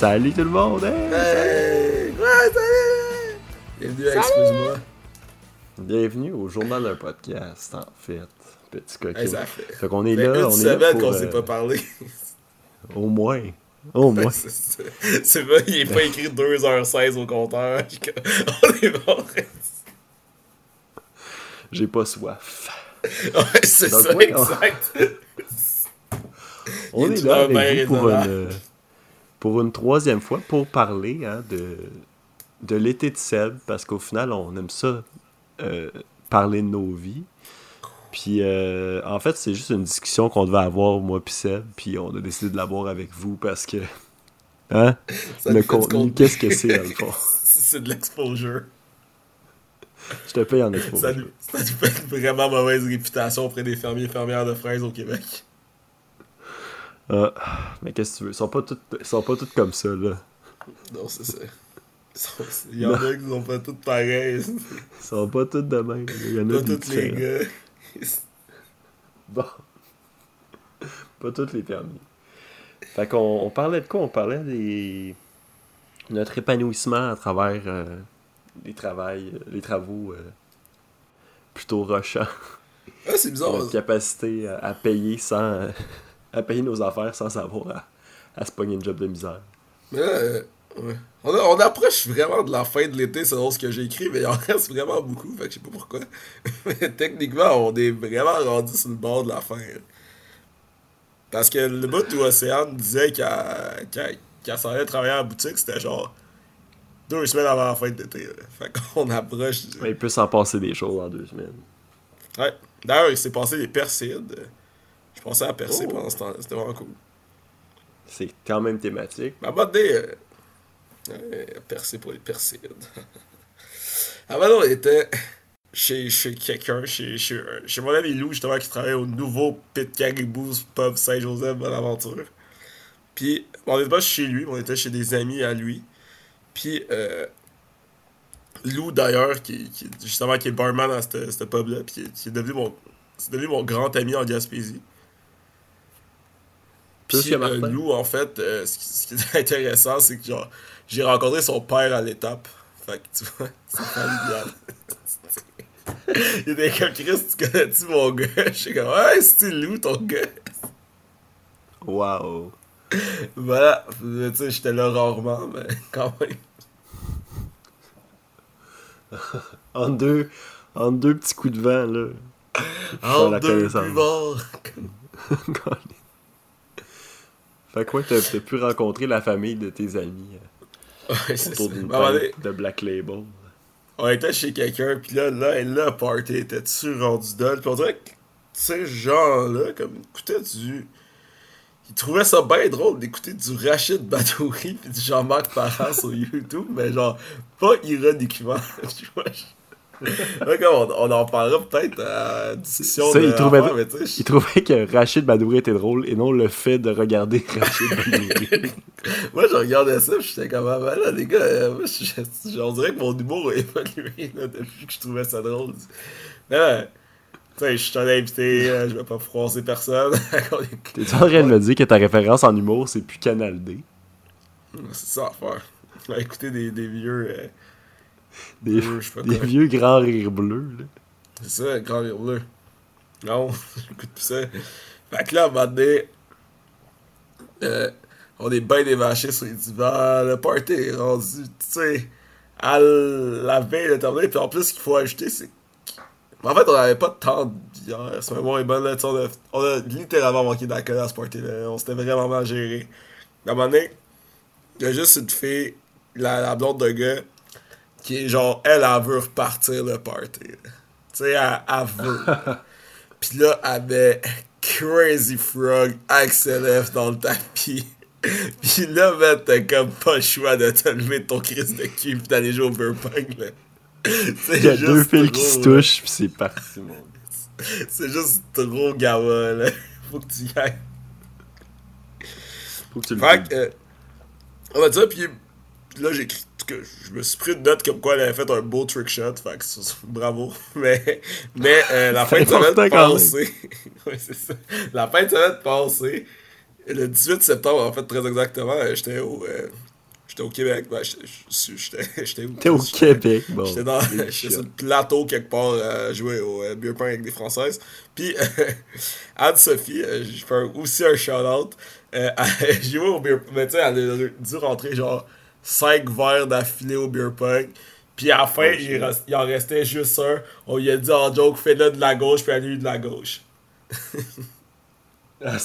Salut tout le monde! hey! Hey! Ouais, salut! Bienvenue à Excuse-moi. Bienvenue au journal d'un podcast, en fait. Petit coquin. Hey, ça fait, Fait qu'on est fait là, une on semaine qu'on euh, s'est pas parlé. Au moins. Au moins. C'est- vrai, il est pas écrit 2h16 au compteur. On est bon. J'ai pas soif. Ouais, c'est ça, ouais, on- exact. On Il est là avec vous pour une, pour une troisième fois pour parler hein, de, de l'été de Seb, parce qu'au final, on aime ça, euh, parler de nos vies. Puis, euh, en fait, c'est juste une discussion qu'on devait avoir, moi puis Seb, puis on a décidé de l'avoir avec vous parce que... Hein? Ça le contenu, qu'est-ce que c'est, dans le fond? C'est de l'exposure. Je te paye en expo. Ça nous, ça nous fait une vraiment mauvaise réputation auprès des fermiers et fermières de fraises au Québec. Ah, mais qu'est-ce que tu veux? Ils sont pas toutes, ils sont pas toutes comme ça, là. Non, c'est ça. Sont- Il y en a qui sont pas toutes pareilles. Ils sont pas toutes de même. Il y en a Pas tous les gars. Bon. Pas toutes les permis. Fait qu'on on parlait de quoi? On parlait des... Notre épanouissement à travers euh, les, travails, les travaux euh, plutôt rushants. Ah, c'est bizarre. Notre capacité à, à payer sans... à payer nos affaires sans savoir à, à se pogner une job de misère. Euh, ouais. on, a- on approche vraiment de la fin de l'été selon ce que j'ai écrit, mais il en reste vraiment beaucoup, fait que je sais pas pourquoi. mais techniquement, on est vraiment rendu sur le bord de la fin. là. Parce que le bout où Océane disait qu'elle qu'elle s'en allait travailler à la boutique, c'était genre deux semaines avant la fin de l'été. Fait qu'on approche. du- Mais il peut s'en passer des choses en deux semaines. Ouais. D'ailleurs, il s'est passé des persides. Je pensais à percer Oh. pendant ce temps-là, c'était vraiment cool. C'est quand même thématique. Ma bonne idée, euh, euh, percer pour les persides. Avant, on était chez, chez quelqu'un, chez, chez, euh, chez mon ami Lou, justement, qui travaille au nouveau Pit Caribou's Pub Saint-Joseph Bonaventure. Puis, on n'était pas chez lui, mais on était chez des amis à lui. Puis, euh, Lou, d'ailleurs, qui, qui, justement, qui est barman à ce pub-là, puis qui, est- qui est devenu mon, devenu mon grand ami en Gaspésie. Plus Puis euh. Lou, en fait, euh, ce, qui, ce qui est intéressant, c'est que genre, j'ai rencontré son père à l'étape. Fait que tu vois, c'est familial. Il était comme Chris, tu connais-tu mon gars? Je suis comme, ouais, c'est Lou, ton gars. Wow. Voilà, tu sais, j'étais là rarement, mais quand même. En deux, en deux petits coups de vent, là. En deux connaissance. Fait quoi, t'as t'as pu rencontrer la famille de tes amis euh, Ouais, autour d'une table de Black Label. on était chez quelqu'un, puis là, là, le party était-tu rendu dol? Puis on dirait que ces gens-là, comme, écoutaient du... Ils trouvaient ça bien drôle d'écouter du Rachid Badouri puis du Jean-Marc Parent sur YouTube, mais genre, pas ironiquement, on, on en parlera peut-être à la discussion Ça, de il trouvait- mais Il que Rachid Badouri était drôle et non le fait de regarder Rachid Badouri. Moi, je regardais ça, j'étais comme, ah, ben là, les gars, euh, moi, je, je- on dirait que mon humour a évolué là, depuis que je trouvais ça drôle. Tu sais, je suis un invité, euh, je vais pas froisser personne. T'es en train de me dire que ta référence en humour, c'est plus Canal D? C'est ça faire. Va écouter des, des vieux. euh, Des, pas des vieux grands rires bleus, là. C'est ça, grand rire bleu. Non, j'écoute plus ça. Fait que là, à un moment donné, euh, on est bien dévachés sur les divans. Le party est rendu, tu sais, à la veille de terminer. Puis en plus, ce qu'il faut ajouter, c'est En fait, on avait pas de temps de bière. C'est vraiment une bonne là, tu sais, on, a, on a littéralement manqué d'alcool à ce party-là. On s'était vraiment mal géré. À un moment donné, il y a juste une fille, la, la blonde de gars, qui est genre, elle, elle veut repartir le party. Tu sais, elle, elle veut. Puis là, elle met Crazy Frog, Axel F dans le tapis. Pis là, man, t'as comme pas le choix de te lever ton crise de cul pis d'aller jouer au beer pong, là. Il y a deux fils qui se touchent, puis c'est parti, mon. C'est juste trop gamin, là. Faut que tu y ailles. Faut que tu le Fait que, euh, on va dire, puis là, j'ai que je me suis pris une note comme quoi elle avait fait un beau trick shot. Fait que bravo. Mais, mais euh, la fin de semaine passée, ouais, c'est ça. La fin de semaine passée, le 18 septembre, en fait, très exactement, euh, j'étais au, euh, j'étais au Québec. Ben, j'étais- où? T'es au Québec, bon. J'étais dans sur le plateau quelque part à jouer au euh, beer avec des Françaises. Puis Anne-Sophie, je fais aussi un shout-out. Elle jouait au beer. Mais tu sais, elle a dû rentrer genre 5 verres d'affilée au beer pong. Puis à la fin, il, reste- il en restait juste un. On lui a dit en joke, fais-le de la gauche, puis a eu de la gauche. Ah,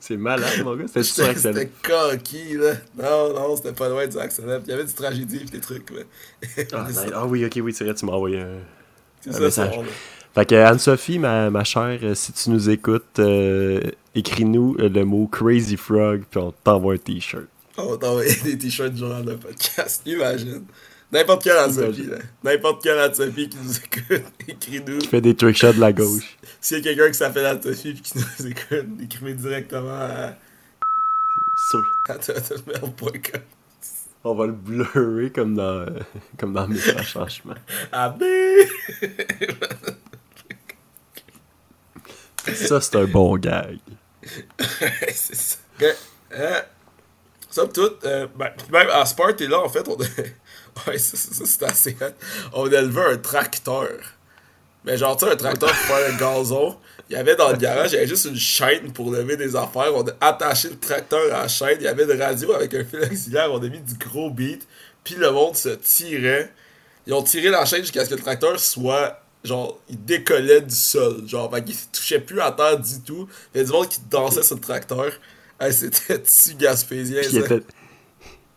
c'est malade, mon gars. C'était C'était excellent. c'était coquille, là. Non, non, c'était pas loin du accident. Il y avait du tragédie et des trucs, là. Ah, ah oui, ok, oui, vrai, tu m'as envoyé un. c'est un ça, message. Fait que Anne-Sophie, ma, ma chère, euh, si tu nous écoutes, euh, écris-nous euh, le mot Crazy Frog, puis on t'envoie un t-shirt. On va t'envoyer des t-shirts du journal de podcast, imagine. N'importe quel Anne-Sophie, là. N'importe quel Anne-Sophie qui nous écoute, écris-nous. Qui fait des trick shots de la gauche. S'il y a quelqu'un qui s'appelle Anne-Sophie et qui nous écoute, écrivez directement à, Sur-. On va le blurrer comme dans, euh, comme dans Message Changement. Ah! Ça, c'est un bon gag. c'est ça. Somme toute, euh, ben, même à ce party-là, en fait, on a... ouais, ça, c'était assez. On a levé un tracteur. Mais genre, tu un tracteur pour faire un gazon. Il y avait dans le garage, il y avait juste une chaîne pour lever des affaires. On a attaché le tracteur à la chaîne. Il y avait une radio avec un fil auxiliaire. On a mis du gros beat. Puis le monde se tirait. Ils ont tiré la chaîne jusqu'à ce que le tracteur soit. Genre, il décollait du sol. Genre, qu'il touchait plus à terre du tout. Il y a du monde qui dansait sur le tracteur. Hey, C'était dessus gaspésien, Puis il ça. était...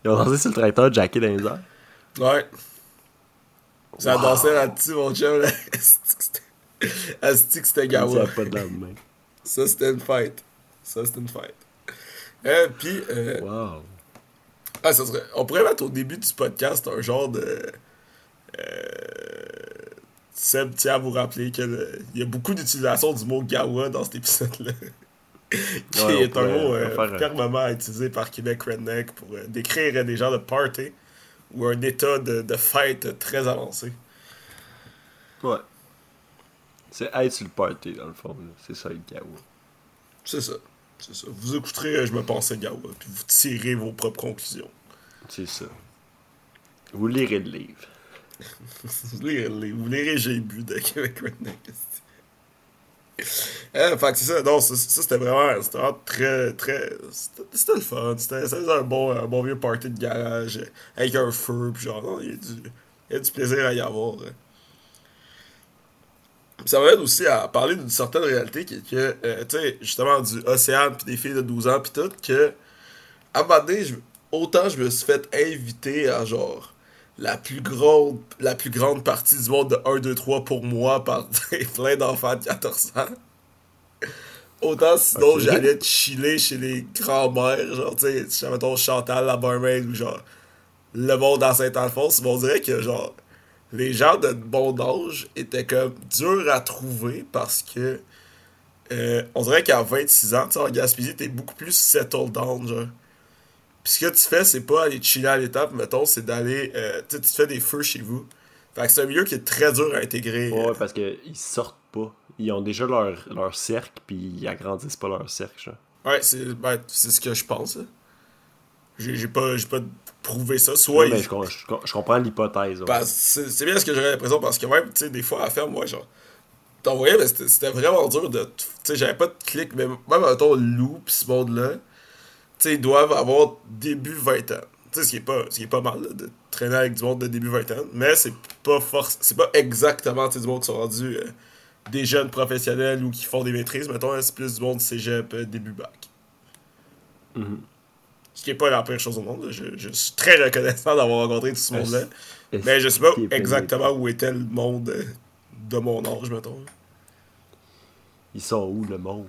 Ils ont dansé sur le tracteur jacké dans les airs. Ouais. Ça dansait là-dessus, mon chum. là. Asti que c'était- Ça gawa. pas de. Ça, c'était une fête. Ça, c'était une fête. Euh, puis, euh, Wow. ah, ça serait, on pourrait mettre au début du podcast un genre de. Euh, Seb tient à vous rappeler qu'il y a beaucoup d'utilisation du mot gawa dans cet épisode-là. Qui Ouais, est un mot euh, fermement utilisé par Québec Redneck pour euh, décrire des genres de party ou un état de, de fête très avancé. Ouais. C'est être sur le party, dans le fond. C'est ça, le gawa. C'est ça. C'est ça. Vous écouterez euh, Je me pensais gawa, puis vous tirez vos propres conclusions. C'est ça. Vous lirez le livre. Vous lirez, vous lirez J'ai bu de Québec Redneck. Euh, fait c'est ça, non, ça, c'était vraiment, vraiment très, très, c'était le fun, c'était un bon, un bon vieux party de garage, avec un feu, genre, non, il y a du, il y a du plaisir à y avoir. euh. Ça m'aide aussi à parler d'une certaine réalité qui est que, euh, tu sais, justement, du Océane, puis des filles de 12 ans, puis tout, que, à un moment donné, je- autant je me suis fait inviter à genre la plus grande la plus grande partie du monde de 1, 2, 3 pour moi par plein d'enfants de 14 ans. Autant sinon Ok. j'allais chiller chez les grands-mères, genre tu sais, mettons Chantal la barmaid ou genre le monde dans Saint-Alphonse, mais on dirait que genre les gens de bon âge étaient comme durs à trouver parce que euh, on dirait qu'à 26 ans, tu sais, en Gaspésie, t'es beaucoup plus settled down, genre. Puis ce que tu fais, c'est pas aller chiller à l'étape, mettons, c'est d'aller. euh, tu sais, tu te fais des feux chez vous. Fait que c'est un milieu qui est très dur à intégrer. Ouais, euh. parce qu'ils sortent pas. Ils ont déjà leur, leur cercle, puis ils agrandissent pas leur cercle. genre. Ouais, c'est ben, ce que je pense. hein. J'ai pas, pas prouvé ça. Soit Ouais, ben, je, com- je com- je comprends l'hypothèse. ouais. Parce- c'est bien ce que j'aurais l'impression parce que même, tu sais, des fois à ferme, moi, genre, t'envoyais, mais c'était vraiment dur de. Tu sais, j'avais pas de clic, mais même, mettons, Lou pis ce monde-là, sais, ils doivent avoir début 20 ans. Tu sais, ce qui est pas, ce qui est pas mal, là, de traîner avec du monde de début 20 ans, mais c'est pas force, c'est pas exactement, tu sais, du monde qui sont rendus euh, des jeunes professionnels ou qui font des maîtrises, mettons, hein, c'est plus du monde cégep, euh, début bac. Mhm. Ce qui est pas la pire chose au monde, là. je, je suis très reconnaissant d'avoir rencontré tout ce monde-là. Mais je sais pas exactement où était le monde euh, de mon âge, mettons. Ils sont où, le monde?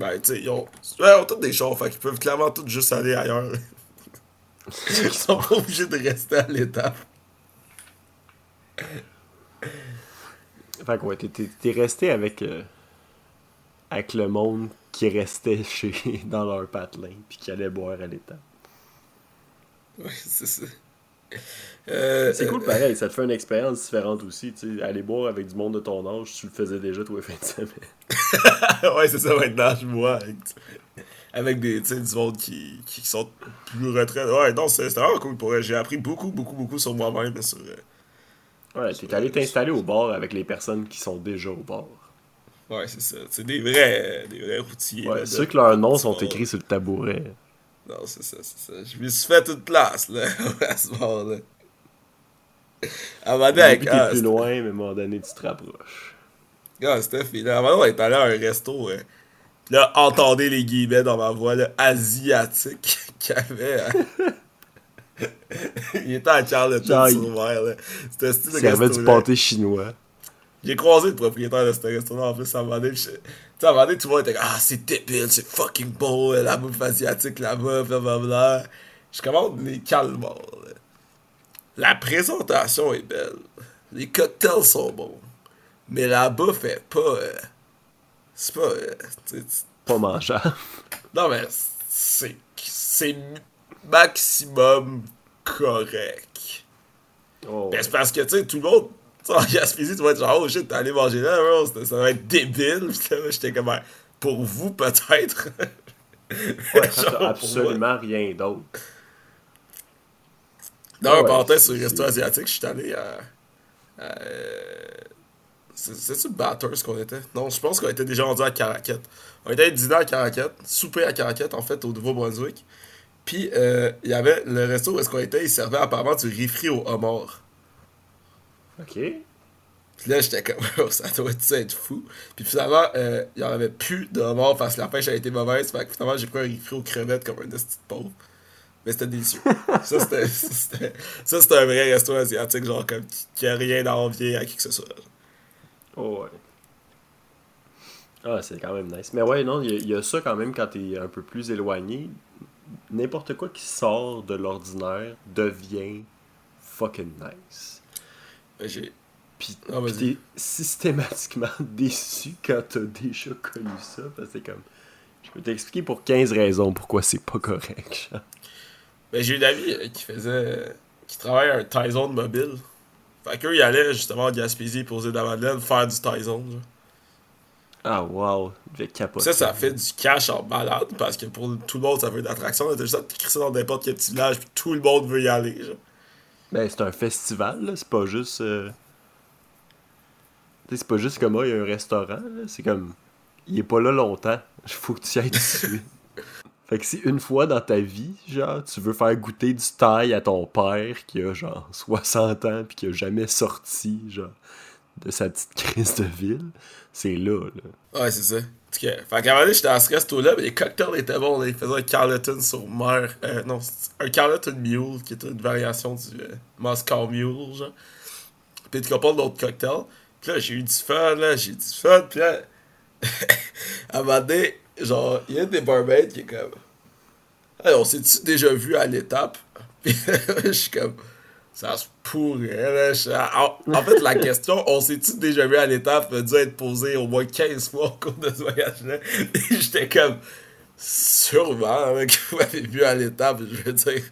Ben, tu sais, ils ont, ouais, ils ont tous des chars, fait qu'ils peuvent clairement tous juste aller ailleurs. ils sont pas obligés de rester à l'étape. Fait que ouais, t'es- t'es t'es resté avec, euh, avec le monde qui restait chez dans leur patelin puis qui allait boire à l'étape. Ouais, c'est ça. Euh, C'est cool euh, pareil, ça te fait une expérience différente aussi. Tu sais, aller boire avec du monde de ton âge, tu le faisais déjà tous les fins de semaine. ouais, c'est ça maintenant, je vois. Avec, avec des, du monde qui, qui sont plus retraite. Ouais, non, c'est vraiment cool pour. J'ai appris beaucoup, beaucoup, beaucoup sur moi-même. Sur, euh, Ouais, t'es allé t'installer au bar avec les personnes qui sont déjà au bar. ouais, c'est ça. C'est des vrais, des vrais routiers. Ouais, là, de- ceux que leurs noms sont écrits sur le tabouret. Non, c'est ça, c'est ça. Je me suis fait toute place, là, à ce moment-là. À début, t'es ah, plus c'était- loin, mais à un moment donné, tu te rapproches. Ah, il- là, à un moment donné, on est allé à un resto. euh, puis là, entendez les guillemets dans ma voix, là, asiatique, qu'il y avait. hein. il était à Charlotte Genre, il- sur mer, là. C'était style de Servait du resto-là. pâté chinois. J'ai croisé le propriétaire de ce restaurant en plus à un moment donné. Tu sais, à un moment donné, tout le monde était comme Ah, c'est débile, c'est fucking beau, euh, la bouffe asiatique là-bas, blablabla. Je commande les calmants. là. La présentation est belle. Les cocktails sont bons. Mais la bouffe est pas. euh, c'est pas. euh, tu sais, tu- Pas mangeable. non, mais c'est. C'est maximum correct. Oh, Ben, c'est parce que, tu sais, tout le monde, tu sais, en Gaspésie, tu vas être genre, oh shit, t'es allé manger là, bro, ça ça va être débile. Puis là, j'étais comme, Ben, pour vous, peut-être. ouais, Genre, absolument rien d'autre. Dans un Ouais, parenthèse sur le resto asiatique, je suis allé à. à, euh, c'est- C'est-tu Batters qu'on était Non, je pense qu'on était déjà rendu à Caracat. On était dîner à Caracat, souper à Caracat, en fait, au Nouveau-Brunswick. Puis, euh, il y avait le resto où est-ce qu'on était, il servait apparemment du riz frit au homard. Ok. Puis là, j'étais comme, ça doit être, fou. Puis finalement, euh, il y en avait plus de homard parce que la pêche a été mauvaise. Fait que finalement, j'ai pris un riz aux crevettes comme un petit pauvre. Mais c'était délicieux. ça, c'était, ça, c'était un vrai resto asiatique, genre, comme, qui, qui a rien à envier à qui que ce soit. Oh, ouais. Ah, c'est quand même nice. Mais ouais, non, il y, y a ça quand même quand t'es un peu plus éloigné. N'importe quoi qui sort de l'ordinaire devient fucking nice. Que J'ai, Puis Ah, t'es systématiquement déçu quand t'as déjà connu ça. Parce que c'est comme. Je peux t'expliquer pour 15 raisons pourquoi c'est pas correct. genre. ben, j'ai une amie euh, qui faisait. euh, qui travaille à un Tyson mobile. Fait qu'eux, ils allaient justement en Gaspésie poser de la Madeleine faire du Tyson. genre. Ah, wow. Je capoter. Ça, ça fait du cash en malade parce que pour tout le monde, ça veut une attraction. T'as juste à ça dans n'importe quel petit village, puis tout le monde veut y aller. Genre. Ben, c'est un festival. C'est pas juste. euh, c'est pas juste comme, ah, il y a un restaurant. C'est comme. Il est pas là longtemps. Il faut que tu y ailles tout de suite. fait que si une fois dans ta vie, genre, tu veux faire goûter du taille à ton père qui a, genre, 60 ans, puis qui a jamais sorti, genre, de sa petite crise de ville, c'est là, là. Ouais, c'est ça. Cas, fait qu'à un moment j'étais à ce resto-là, mais les cocktails étaient bons. Là. Ils faisaient un Carleton sur mer. Euh, non, un Carleton Mule, qui est une variation du euh, Moscow Mule, genre. Puis tu pas d'autres cocktails. Puis là, j'ai eu du fun, là, j'ai eu du fun. Puis là, à un moment donné, genre, il y a des barmaids qui est comme. Hey, on s'est-tu déjà vu à l'étape? Puis je suis comme. Ça se pourrait, là. En, en fait, la question, on s'est-tu déjà vu à l'étape, a dû être posée au moins 15 fois au cours de ce voyage-là? Et j'étais comme. Sûrement, là, que vous m'avez vu à l'étape, je veux dire.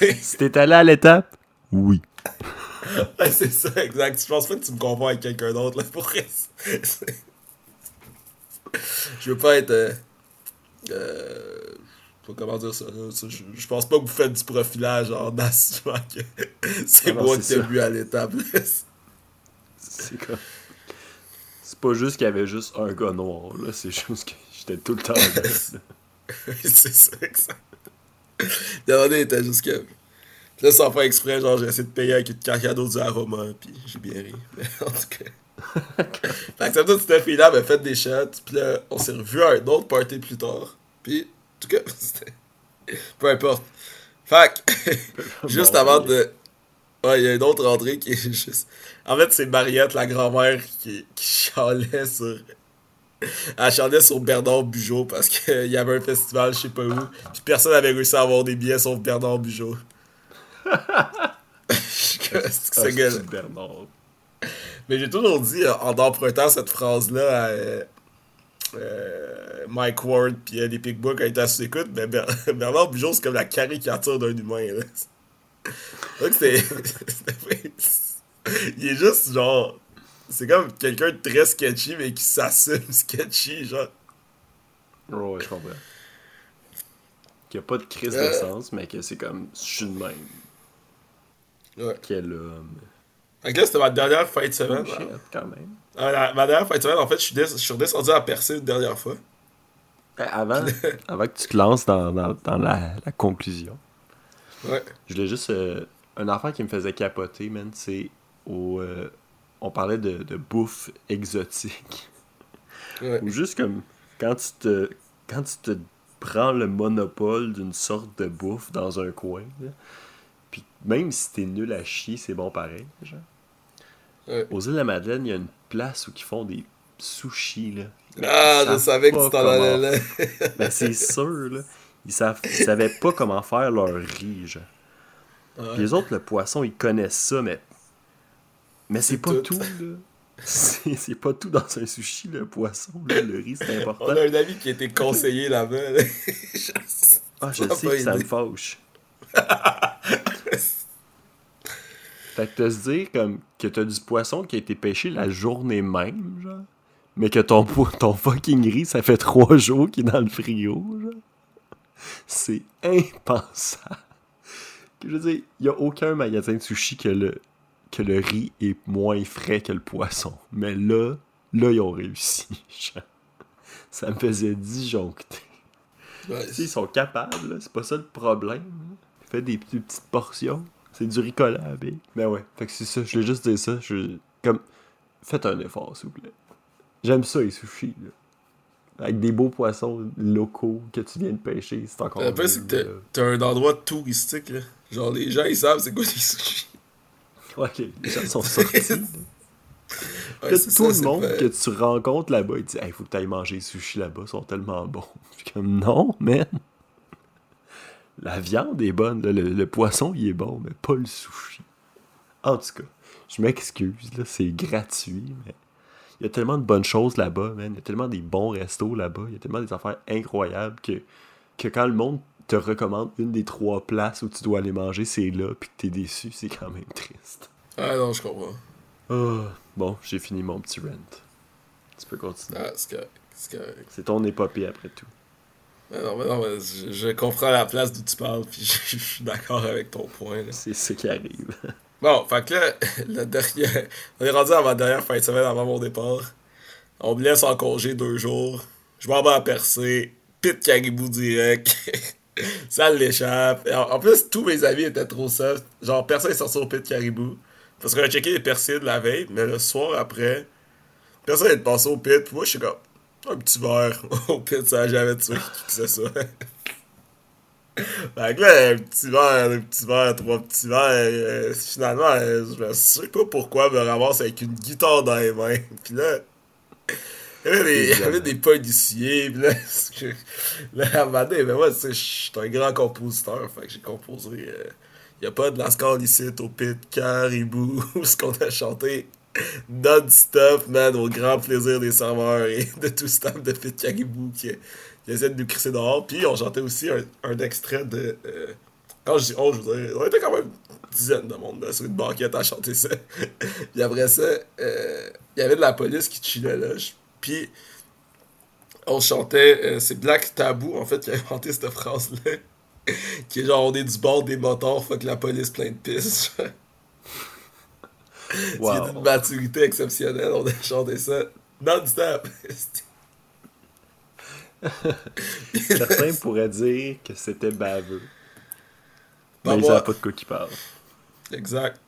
T'es allé à l'étape, oui. ouais, c'est ça, exact. Je pense pas que tu me confonds avec quelqu'un d'autre, là, pour Je veux pas être. Euh, euh, je sais pas comment dire ça. Je, je pense pas que vous faites du profilage en assumant que c'est Ah moi qui t'ai vu à l'étape. C'est comme. C'est pas juste qu'il y avait juste un gars noir, là. C'est juste que j'étais tout le temps c'est ça, exact. Le moment donné, il était juste que. Là, sans faire exprès, genre, j'ai essayé de payer avec une cadeau du aroma, puis j'ai bien ri. Mais en tout cas. fait que cette fille-là m'a fait des shots, puis là, on s'est revu à un autre party plus tard. Puis, en tout cas, c'était. Peu importe. Que, juste avant de. Ouais, il y a une autre entrée qui est juste. En fait, c'est Mariette, la grand-mère, qui, qui chialait sur Elle chantait sur Bernard Bugeaud parce qu'il y avait un festival, je sais pas où. Puis personne n'avait réussi à avoir des billets sauf Bernard Bugeaud. C'est Ah, ce c'est. Bernard. Mais j'ai toujours dit, euh, en empruntant cette phrase-là à euh, euh, Mike Ward puis Eddie Pickbook a été à sous-écoute, mais Ber- Bernard Bugeaud, c'est comme la caricature d'un humain. Là. Donc c'est. Il est juste genre. C'est comme quelqu'un de très sketchy, mais qui s'assume sketchy, genre. Ouais, ouais, je comprends. Qu'il n'y a pas de crise de Euh. sens, mais que c'est comme, je suis de même. Ouais. Quel homme. Là, c'était ma dernière fin de semaine. Oh, shit, quand même. Ah, la- ma dernière fin de semaine, en fait, je suis, des- je suis redescendu à percer une dernière fois. Ben, Avant, avant que tu te lances dans, dans, dans la, la conclusion, Ouais. je voulais juste. euh, un affaire qui me faisait capoter, man, c'est au. euh, on parlait de, de bouffe exotique. Ouais. Ou juste comme quand tu te quand tu te prends le monopole d'une sorte de bouffe dans un coin, là, puis même si t'es nul à chier, c'est bon pareil. Genre. Ouais. Aux îles de la Madeleine, il y a une place où ils font des sushis là. Ah, je savais que tu t'en allais là. Ben c'est sûr là. Ils, savent, ils savaient pas comment faire leur riz, genre. Puis les autres, le poisson, ils connaissent ça, mais. Mais c'est pas tout. tout, là. C'est pas tout dans un sushi, le poisson, là. Le riz, c'est important. On a un ami qui était conseiller là-bas. là. Ah, je sais que ça me fâche. fait que te se dire comme que t'as du poisson qui a été pêché la journée même, genre. Mais que ton, po- ton fucking riz, ça fait trois jours qu'il est dans le frigo, genre. C'est impensable. Je veux dire, il y a aucun magasin de sushi que le, que le riz est moins frais que le poisson. Mais là, là, ils ont réussi. Ça me faisait disjoncter. Ouais, ils sont capables, c'est pas ça le problème. Fais des petites portions. C'est du ricola à bille. Mais ouais, fait que c'est ça, je voulais juste dire ça. Je... Comme, faites un effort, s'il vous plaît. J'aime ça, les sushis, là. Avec des beaux poissons locaux que tu viens de pêcher, c'est encore mieux, c'est que t'as- un endroit touristique, là. Genre, les gens, ils savent c'est quoi des sushis. Ouais, les gens sont sortis. Ouais, tout ça, le monde que tu rencontres là-bas, il dit Hey, faut que tu ailles manger les sushis là-bas, ils sont tellement bons. Je suis comme Non, man. La viande est bonne, le, le poisson il est bon, mais pas le sushi. En tout cas, je m'excuse, là, c'est gratuit, mais il y a tellement de bonnes choses là-bas, man. Il y a tellement des bons restos là-bas, il y a tellement des affaires incroyables que, que quand le monde te recommande une des trois places où tu dois aller manger, c'est là, puis que t'es déçu, c'est quand même triste. Ah non, je comprends. Ah, bon, j'ai fini mon petit rent. Tu peux continuer. Ah. C'est correct. C'est ton épopée après tout. Non, mais non, mais je, je comprends la place d'où tu parles, puis je, je suis d'accord avec ton point. C'est ce qui arrive. Bon, fait que là, le dernier... on est rendu à ma dernière fin de semaine avant mon départ. On me laisse en congé deux jours. Je m'en vais à percer. Pit caribou direct. Ça l'échappe. En, en plus, tous mes amis étaient trop soft. Genre, personne est sorti au pit caribou. Parce qu'on a checké les persides la veille, mais le soir après, personne n'est passé au pit. Puis moi, je suis comme, un petit verre au pit, ça a jamais tué qui que ce soit. Fait que là, un petit verre, un petit verre, trois petits verres, euh, finalement, euh, je sais pas pourquoi me ramasse avec une guitare dans les mains. Puis là, il y avait des, il y avait des policiers, puis là, que- là, à ben moi, tu sais, je suis un grand compositeur, fait que j'ai composé, euh, il y a pas de Lascar ici, au pit, caribou, ce qu'on a chanté non-stop, man, au grand plaisir des serveurs et de tout le staff de Pit Caribou qui, qui essaie de nous crisser dehors. Puis on chantait aussi un, extrait de. euh, quand je dis on, je veux dire, on était quand même une dizaine de monde là, sur une banquette à chanter ça. Puis après ça, euh, il y avait de la police qui chillait là. Puis on chantait, euh, c'est Black Tabou en fait qui a inventé cette phrase-là. qui est genre on est du bord des motards, fuck la police plein de pistes. C'est Wow. d'une maturité exceptionnelle, on a chanté ça non-stop. Certains pourraient dire que c'était baveux. Pas Mais ils savent pas de quoi qu'ils parlent. Exact.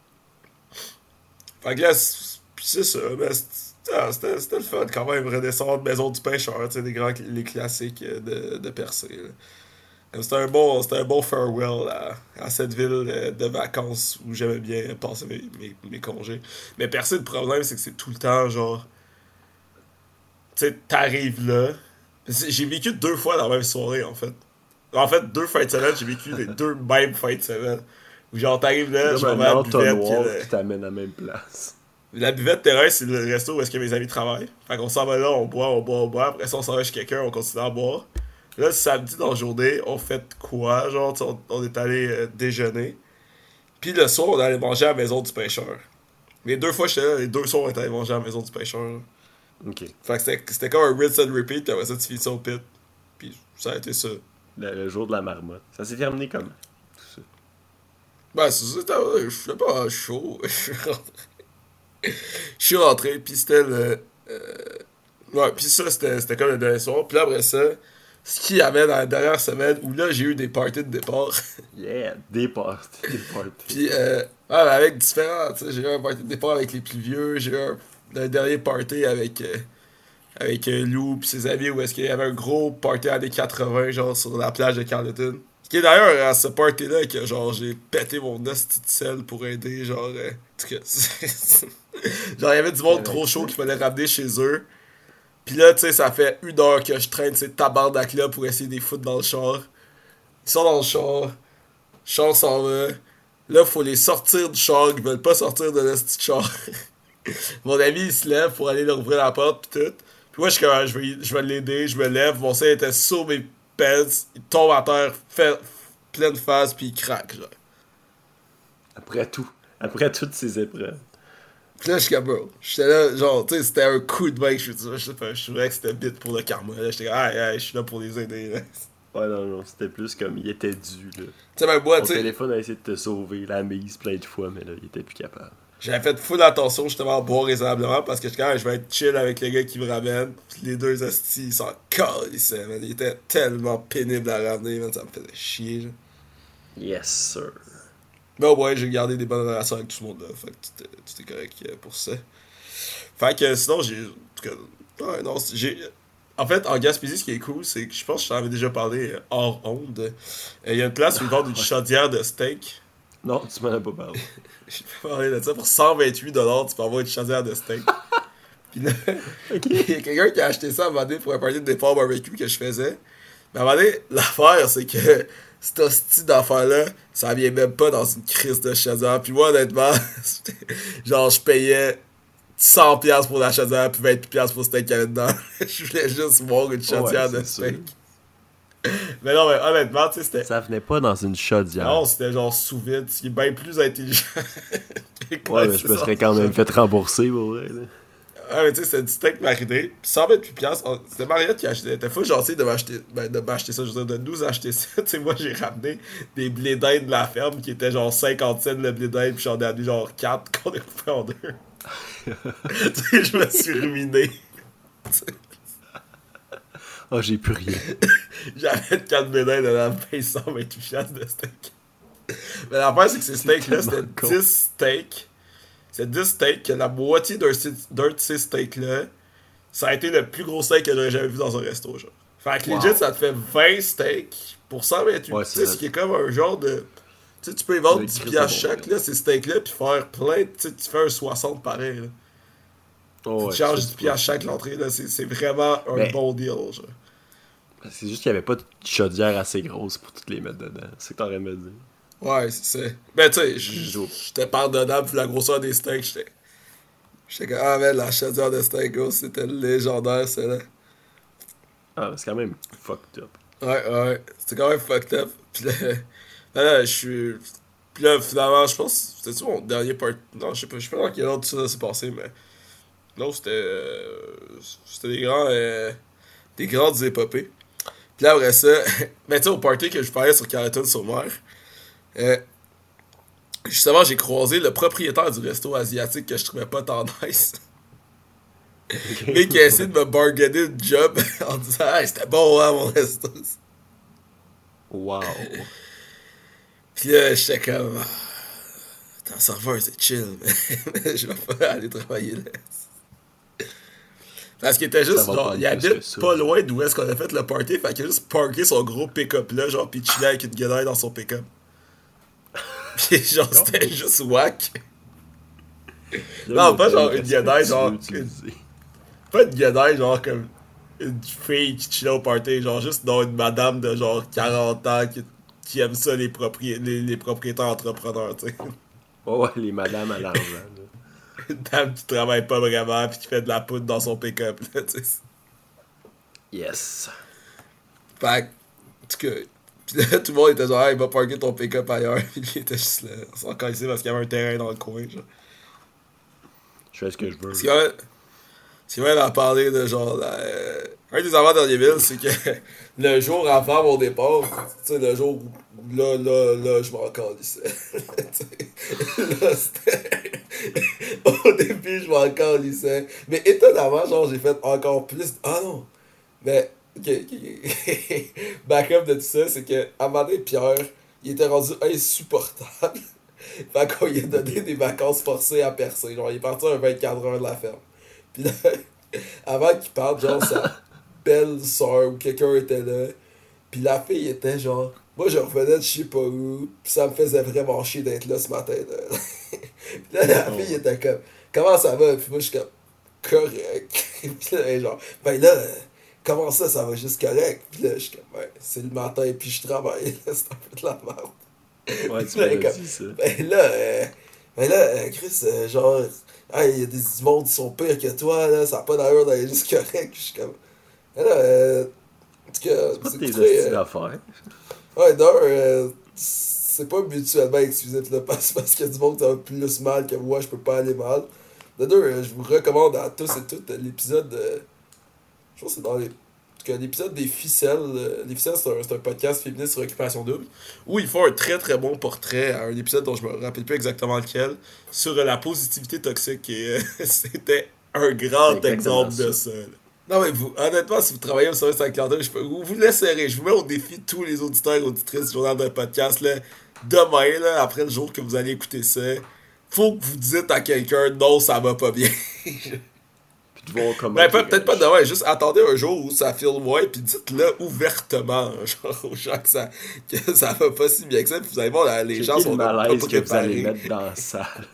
Fait que là, c'est- c'est ça, mais c'est- ah, c'était le fun quand même, redescendre Maison du Pêcheur, tu sais, les grands les classiques euh, de, de là. C'était un bon, c'était un bon farewell à, à cette ville de vacances où j'aimais bien passer mes, mes, mes congés. Mais Percé, le problème, c'est que c'est tout le temps genre. tu sais, t'arrives là. J'ai vécu deux fois dans la même soirée, en fait. En fait, deux fêtes de semaine, j'ai vécu les deux mêmes fêtes de semaine. Où genre, t'arrives là, je vais un à la buvette, qui t'amène à la même place. La buvette terrain, c'est le resto où est-ce que mes amis travaillent. Fait qu'on s'en va là, on boit, on boit, on boit. Après ça, on s'en va chez quelqu'un, on continue à boire. Là, samedi dans la journée, on fait quoi? Genre, sais, on, on est allé euh, déjeuner. Puis le soir, on est allé manger à la maison du pêcheur. Les deux fois, j'étais là, les deux soirs, on est allé manger à la maison du pêcheur. là. Ok. Fait que c'était- comme un rinse and repeat, puis après ça, tu finis ça au pit. Puis ça a été ça. Le, le jour de la marmotte. Ça s'est terminé comment? Tout ça. Ben, c'est ça, c'était- je suis pas chaud. Je suis rentré. Je suis rentré, puis c'était le. euh, Ouais, puis ça, c'était c'était comme le dernier soir. Puis là, après ça, ce qu'il y avait dans la dernière semaine où là, j'ai eu des parties de départ. Yeah, des parties. Des parties. puis, euh, avec différents. Tu sais, j'ai eu un party de départ avec les plus vieux. J'ai eu un, un dernier party avec. euh, avec euh, Lou puis ses amis où est-ce qu'il y avait un gros party années 80 genre sur la plage de Carleton. Ce qui est d'ailleurs à ce party là que genre j'ai pété mon hostie de sel pour aider genre euh, en tout cas, genre il y avait du monde trop chaud qu'il fallait ramener chez eux. Puis là tu sais ça fait une heure que je traîne ces tabarnak là pour essayer de les foutre dans le char. Ils sont dans le char. Le char s'en va. Là faut les sortir du char, ils veulent pas sortir de de char. Mon ami il se lève pour aller leur ouvrir la porte pis tout. Puis moi je suis comme ah, je vais, je vais l'aider, je me lève, mon sein était sur mes pants, il tombe à terre, fait, pleine face puis il craque genre. Après tout. Après toutes ces épreuves. Puis là je suis comme bro, j'étais là genre tu sais c'était un coup de main que je suis je je trouvais que c'était bit pour le karma. Là j'étais comme ah je suis là pour les aider là. Ouais, non, non, c'était plus comme il était dû, là. Tu sais même moi Ton tu sais téléphone a essayé de te sauver la mise plein de fois, mais là, il était plus capable. J'avais fait full attention justement à boire raisonnablement parce que quand je vais être chill avec le gars qui me ramène. Pis les deux hosties, ils s'en calissaient, man. Il était tellement pénible à ramener, man. Ça me faisait chier, genre. Yes, sir. Mais au moins, j'ai gardé des bonnes relations avec tout le monde là. Fait que tout est correct euh, pour ça. Fait que sinon, j'ai. En ouais, non, j'ai. Fait, en Gaspésie, ce qui est cool, c'est que je pense que je t'en avais déjà parlé euh, hors onde. Euh, Il y a une place où ils vendent une chaudière de steak. Non, tu m'en as pas parlé. Je peux parler de ça. Pour 128$, tu peux avoir une chaudière de steak. Puis là, il y a quelqu'un qui a acheté ça à un moment donné pour un party de départ barbecue que je faisais. Mais à un moment donné, l'affaire, c'est que cette hostie d'affaire-là, ça vient même pas dans une crise de chaudière. Puis moi, honnêtement, genre, je payais 100$ pour la chaudière, puis 28$ pour avait dedans. je voulais juste voir une chaudière Ouais, de steak. Mais non, mais honnêtement, tu sais, c'était. Ça venait pas dans une chaudière. Non, c'était genre sous vide, ce qui est bien plus intelligent. ouais, mais je me serais quand même fait rembourser, pour vrai, là. Ah, mais tu sais, c'était du steak maridé. Puis 128 piastres. on- C'était Mariette qui achetait. T'es fou gentil de m'acheter ben, de m'acheter ça. Je veux dire, de nous acheter ça. tu sais, moi, j'ai ramené des blés de la ferme qui étaient genre 50 cents le blé d'Inde. Puis j'en ai amené genre 4 qu'on a coupé en deux. tu sais, je me suis ruiné. Oh, j'ai plus rien. J'avais 4 blés d'Inde, on a payé 128 piastres de steak. Mais l'affaire, c'est que ces steaks-là, c'était tellement con. 10 steaks. C'est 10 steaks, que la moitié d'un de ces steaks-là, ça a été le plus gros steak que j'aurais jamais vu dans un resto, genre. Fait que Wow. legit, ça te fait 20 steaks pour 128. Ouais, tu sais, ce qui est comme un genre de. Tu sais, tu peux y vendre Le 10 Christ piastres chaque, là, ces steaks-là, puis faire plein. Tu sais, tu fais un 60 pareil, là. Oh, ouais, tu charges ça, 10 tu piastres chaque l'entrée, là. C'est c'est vraiment un bon deal, genre. C'est juste qu'il y avait pas de chaudière assez grosse pour toutes les mettre dedans. C'est ce que t'aurais me dire. Ouais, c'est ça. Ben, tu sais, j'étais pardonnable pour la grosseur des steaks. J'étais. J'étais comme, ah, mais la chaudière de steak, gros, c'était légendaire, celle-là. Ah, c'est quand même fucked up. Ouais, ouais. C'était quand même fucked up. Puis là, là, je suis. Puis là, finalement, je pense. C'était-tu mon dernier part. Non, je sais pas. Je sais pas dans quel ordre tout ça s'est passé, mais. Non, c'était. euh, C'était des grands. euh, Des grandes épopées. Puis là, après ça. Mais tu sais, au party que je parlais sur Carleton sur mer. Euh, Justement, j'ai croisé le propriétaire du resto asiatique que je trouvais pas tant nice. Mais qui a essayé de me bargainer une job en disant Hey, c'était bon, hein, mon resto. Wow. Puis là, j'étais comme. Ah, T'es serveur, c'est chill, mais je vais pas aller travailler là. Parce qu'il était juste, genre, il habite pas loin d'où est-ce qu'on a fait le party, fait qu'il a juste parké son gros pick-up là, genre, pis chillait avec une gueule dans son pick-up. Pis genre, c'était juste whack. Non, pas genre une tu genre. pas une guenaille, genre comme une fille qui au party, genre juste dans une madame de genre 40 ans qui, qui aime ça, les, propri les, les propriétaires entrepreneurs, tu sais. Ouais, ouais, les madames à l'argent. Une dame qui travaille pas vraiment puis qui fait de la poudre dans son pick-up, là, tu sais. Yes. Fait que, pis là, tout le monde était genre, hey, va parker ton pick-up ailleurs, pis il était juste là, sans ici parce qu'il y avait un terrain dans le coin, genre. Je fais ce que je veux. Ce qui m'a- ce qui m'a en parler de genre. la- euh, un des avant d'Arriéville, c'est que le jour avant mon départ, tu sais, le jour où là, là, là, je m'en calissais. Là, c'était. Au début, je m'en calissais. Mais étonnamment, genre, j'ai fait encore plus. Ah non! Mais, ok, ok. Backup de tout ça, c'est que, à un moment donné, Pierre, il était rendu insupportable. Fait qu'on lui a donné des vacances forcées à percer. Genre, il est parti un 24 heures de la ferme. Puis là, avant qu'il parte, genre, sa belle soeur ou quelqu'un était là. Puis la fille était genre, moi je revenais de je sais pas où. Puis ça me faisait vraiment chier d'être là ce matin. Là. puis là, la fille était comme, comment ça va? Puis moi, je suis comme, correct. puis là, genre, ben là, comment ça, ça va juste correct? Puis là, je suis comme, ben, c'est le matin, puis je travaille. là, c'est un peu de la merde. Ouais, tu Là, m'as dit ça. Ben là, euh, ben là, euh, Chris, euh, genre, hey, il y a des du monde qui sont pires que toi, là, ça n'a pas d'allure d'aller juste correct. Je suis comme, ben là, euh, en tout cas, C'est pas tes très, euh, d'affaires. Ouais, d'un, euh, c'est pas mutuellement exclusif, là, parce, parce qu'il y a du monde qui a plus mal que moi, je peux pas aller mal. De deux, je vous recommande à tous et toutes l'épisode de. Je pense que c'est dans les. des ficelles. euh, les ficelles, c'est un, un podcast féministe sur occupation double. Où ils font un très très bon portrait à un épisode dont je me rappelle plus exactement lequel. Sur euh, la positivité toxique. Et euh, c'était un grand exemple de ça. là. Non, mais vous, honnêtement, si vous travaillez au service à la clientèle, je peux, vous, vous laisserez. Je vous mets au défi tous les auditeurs et auditrices du journal d'un podcast. Là, demain, là, après le jour que vous allez écouter ça, faut que vous dites à quelqu'un non, ça va pas bien. Puis de voir comment. Ben, peut-être pas demain, juste attendez un jour où ça file moins, puis dites-le ouvertement, genre aux gens que ça, que ça va pas si bien que ça, puis vous allez voir, là, les gens sont le pas malaise que vous allez mettre dans la salle.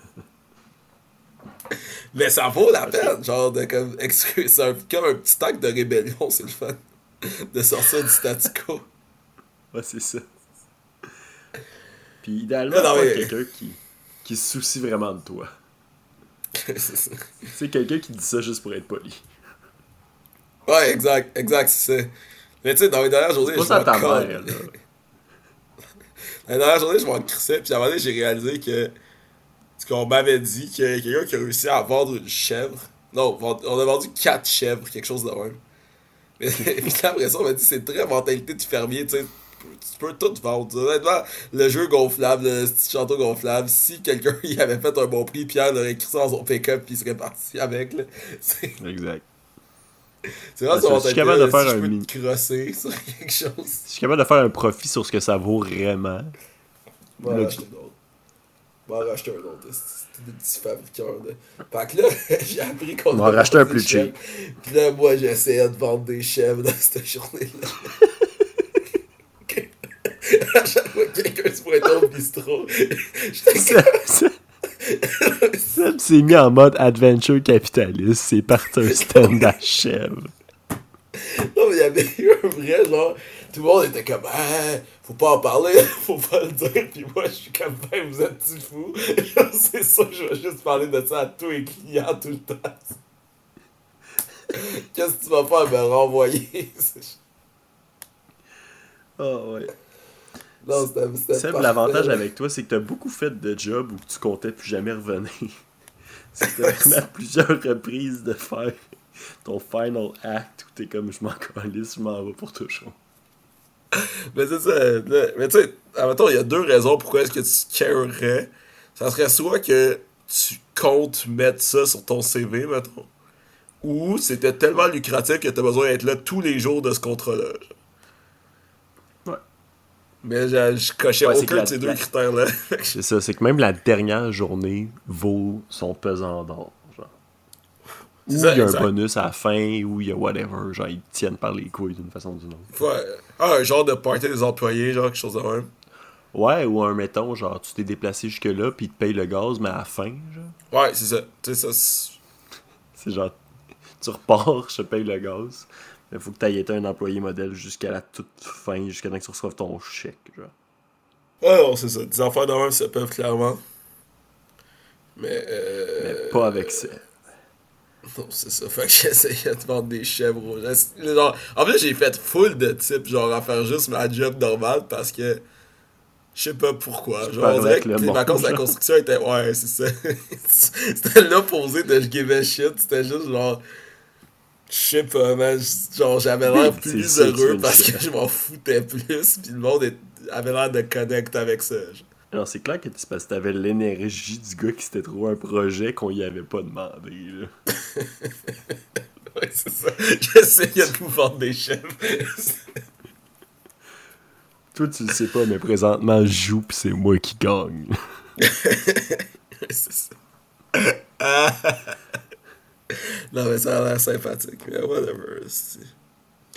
Mais ça vaut la peine, genre, de comme, excuse, c'est un- comme un petit acte de rébellion, c'est le fun. De sortir du statu quo. Ouais, c'est ça. Puis idéalement, Non, non, pas mais- quelqu'un qui, qui se soucie vraiment de toi. c'est quelqu'un qui dit ça juste pour être poli. Ouais, exact, exact, c'est ça. Mais tu sais, dans les dernières journées, je ta m'en mère, là. La dernière journée, je m'en crissais, puis à un moment donné, j'ai réalisé que. Ce qu'on m'avait dit, qu'il y a quelqu'un qui a réussi à vendre une chèvre. Non, on a vendu 4 chèvres, quelque chose de même. Mais puis après ça, on m'a dit c'est très mentalité de fermier, tu sais. Tu peux tout vendre. Honnêtement, le jeu gonflable, le petit château gonflable, si quelqu'un y avait fait un bon prix, Pierre l'aurait crissé dans son pick-up puis il serait parti avec. là. Exact. c'est Ouais, son je suis capable de faire si un mini- crosser sur quelque chose. Si je suis capable de faire un profit sur ce que ça vaut vraiment. On va Là, en racheter un autre. On va en racheter un autre. C'est des petits fabricants. Là. Fait que là, j'ai appris qu'on On va racheter un plus chèvres. Puis là, moi, j'essayais de vendre des chèvres dans cette journée-là. À chaque fois que quelqu'un se pointait au bistrot, Seb s'est mis en mode adventure capitaliste. C'est parti un stand à chèvre. Non, mais il y avait eu un vrai genre. Tout le monde était comme, ah, faut pas en parler, faut pas le dire. Puis moi, je suis comme, ben, vous êtes-tu fous? C'est ça, je vais juste parler de ça à tous les clients tout le temps. Qu'est-ce que tu vas faire? Me renvoyer? Oh, ouais. Non, c'était. c'était l'avantage avec toi, c'est que t'as beaucoup fait de jobs où tu comptais plus jamais revenir. t'as vraiment plusieurs reprises de faire ton final act où t'es comme je m'en calisse, je m'en vais pour toujours. Mais c'est ça. mais tu sais, admettons, il y a deux raisons pourquoi est-ce que tu carerais. Ça serait soit que tu comptes mettre ça sur ton CV, mettons. Ou c'était tellement lucratif que t'as besoin d'être là tous les jours de ce contrat-là. Mais je, je cochais Ouais, c'est aucun de ces deux la- critères-là. C'est ça, c'est que même la dernière journée vaut son pesant d'or. Genre. Ou C'est il y a un bonus à la fin, ou il y a whatever. Genre, ils tiennent par les couilles d'une façon ou d'une autre. Ouais. Ah, un genre de party des employés, genre quelque chose de même. Ouais, ou un mettons, genre, tu t'es déplacé jusque-là, puis ils te payent le gaz, mais à la fin, genre. Ouais, c'est ça. Tu sais, ça. c'est- C'est genre, tu repars, je te paye le gaz. Il faut que tu aies été un employé modèle jusqu'à la toute fin, jusqu'à temps que tu reçoives ton chèque. Genre. Ouais, non, c'est ça. Des affaires de même, ça peuvent clairement. Mais. Euh... Mais pas avec ça. Non, c'est ça. Fait que j'essayais de vendre des chèvres aux gens. Genre, en plus, j'ai fait full de types, genre, à faire juste ma job normale parce que. Je sais pas pourquoi. Genre, on dirait que les vacances de la construction étaient. Ouais, c'est ça. c'était l'opposé de je give a shit. C'était juste genre. Je sais pas, man. Genre, j'avais l'air plus tu heureux parce que je m'en foutais plus. Puis le monde est- avait l'air de connecter avec ça. Non, c'est clair que c'est parce que t'avais l'énergie du gars qui s'était trouvé un projet qu'on y avait pas demandé. Là. Ouais, c'est ça. J'essayais de vous vendre des chèvres. Toi, tu le sais pas, mais présentement, je joue pis c'est moi qui gagne. c'est ça. Non, mais ça a l'air sympathique. Mais whatever.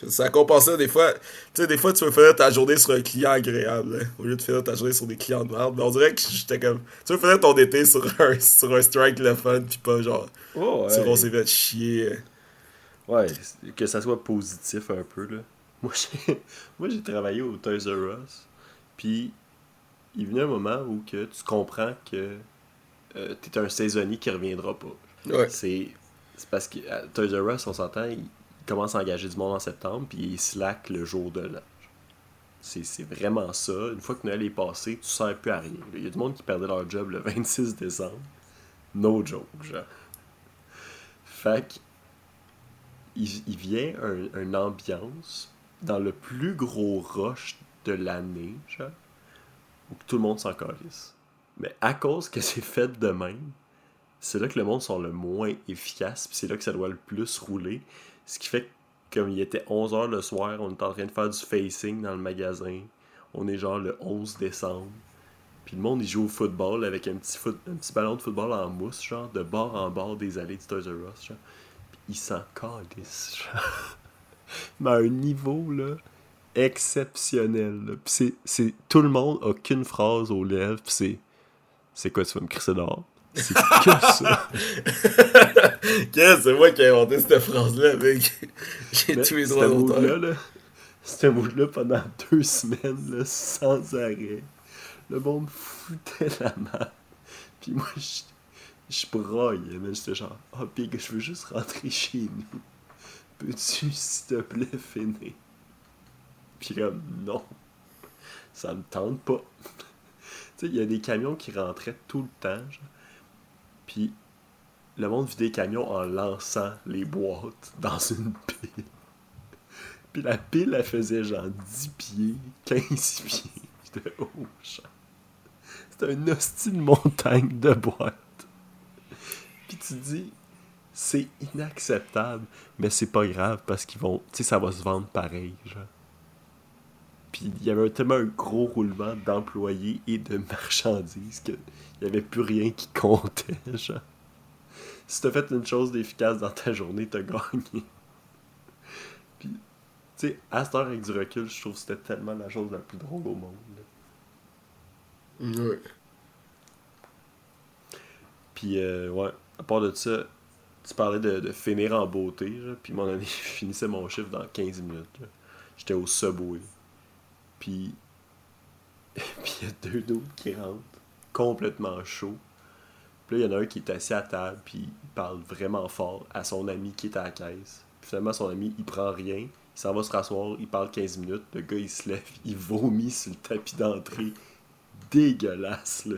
Ça compensait des fois. Tu sais, des fois, tu veux finir ta journée sur un client agréable, hein, au lieu de finir ta journée sur des clients de merde. Mais on dirait que j'étais comme. Tu veux finir ton été sur un, sur un strike le fun, pis pas genre. Oh, Sur on s'est fait chier. Ouais, que ça soit positif un peu, là. Moi, j'ai, moi, j'ai travaillé au Toys R Us, puis il venait un moment où que tu comprends que euh, t'es un saisonnier qui reviendra pas. Ouais. C'est, c'est parce que à Toys R Us, on s'entend, il commence à engager du monde en septembre, puis il slack le jour de l'an. C'est, vraiment ça. Une fois que Noël est passé, tu sers plus à rien. Il y a du monde qui perdait leur job le 26 décembre. No joke, genre. Fait que il, il vient un, une ambiance dans le plus gros rush de l'année, genre, où tout le monde s'en. Mais à cause que c'est fait de même, c'est là que le monde sont le moins efficace, puis c'est là que ça doit le plus rouler. Ce qui fait que, comme il était 11h le soir, on est en train de faire du facing dans le magasin. On est genre le 11 décembre. Puis le monde, il joue au football avec un petit, foot, un petit ballon de football en mousse, genre, de bord en bord des allées du Toys R Us, genre. Puis ils s'en genre. Mais à un niveau, là, exceptionnel. Puis c'est, c'est... Tout le monde a qu'une phrase aux lèvres, puis c'est... C'est quoi, tu vas me crisser dehors? C'est que ça. Qu'est-ce c'est moi qui ai inventé cette phrase-là, mec. J'ai tué les droits d'auteur. mood-là, là, ce mood-là, pendant deux semaines, là, sans arrêt, le monde foutait la main. Puis moi, je, je broyais, mais j'étais genre, ah, oh, Big, je veux juste rentrer chez nous. Peux-tu, s'il te plaît, finir? Puis comme, non, ça me tente pas. tu sais, il y a des camions qui rentraient tout le temps, genre. Puis le monde vidait les camions en lançant les boîtes dans une pile. Puis la pile, elle faisait genre 10 pieds, 15 pieds de haut. genre. C'était une hostie de montagne de boîtes. Puis tu dis, c'est inacceptable, mais c'est pas grave parce qu'ils vont, tu sais, ça va se vendre pareil, genre. Puis il y avait tellement un gros roulement d'employés et de marchandises qu'il n'y avait plus rien qui comptait, genre. Si t'as fait une chose d'efficace dans ta journée, t'as gagné. Puis, tu sais, à cette heure avec du recul, je trouve que c'était tellement la chose la plus drôle au monde. Ouais. Puis, euh, ouais, à part de ça, tu parlais de, de finir en beauté, puis mon année, je finissais mon chiffre dans 15 minutes. J'étais au Subway. Puis, il y a deux d'autres qui rentrent, complètement chauds. Puis là, il y en a un qui est assis à table, puis il parle vraiment fort à son ami qui est à la caisse. Puis finalement, son ami, il prend rien, il s'en va se rasseoir, il parle 15 minutes, le gars, il se lève, il vomit sur le tapis d'entrée. Dégueulasse, là.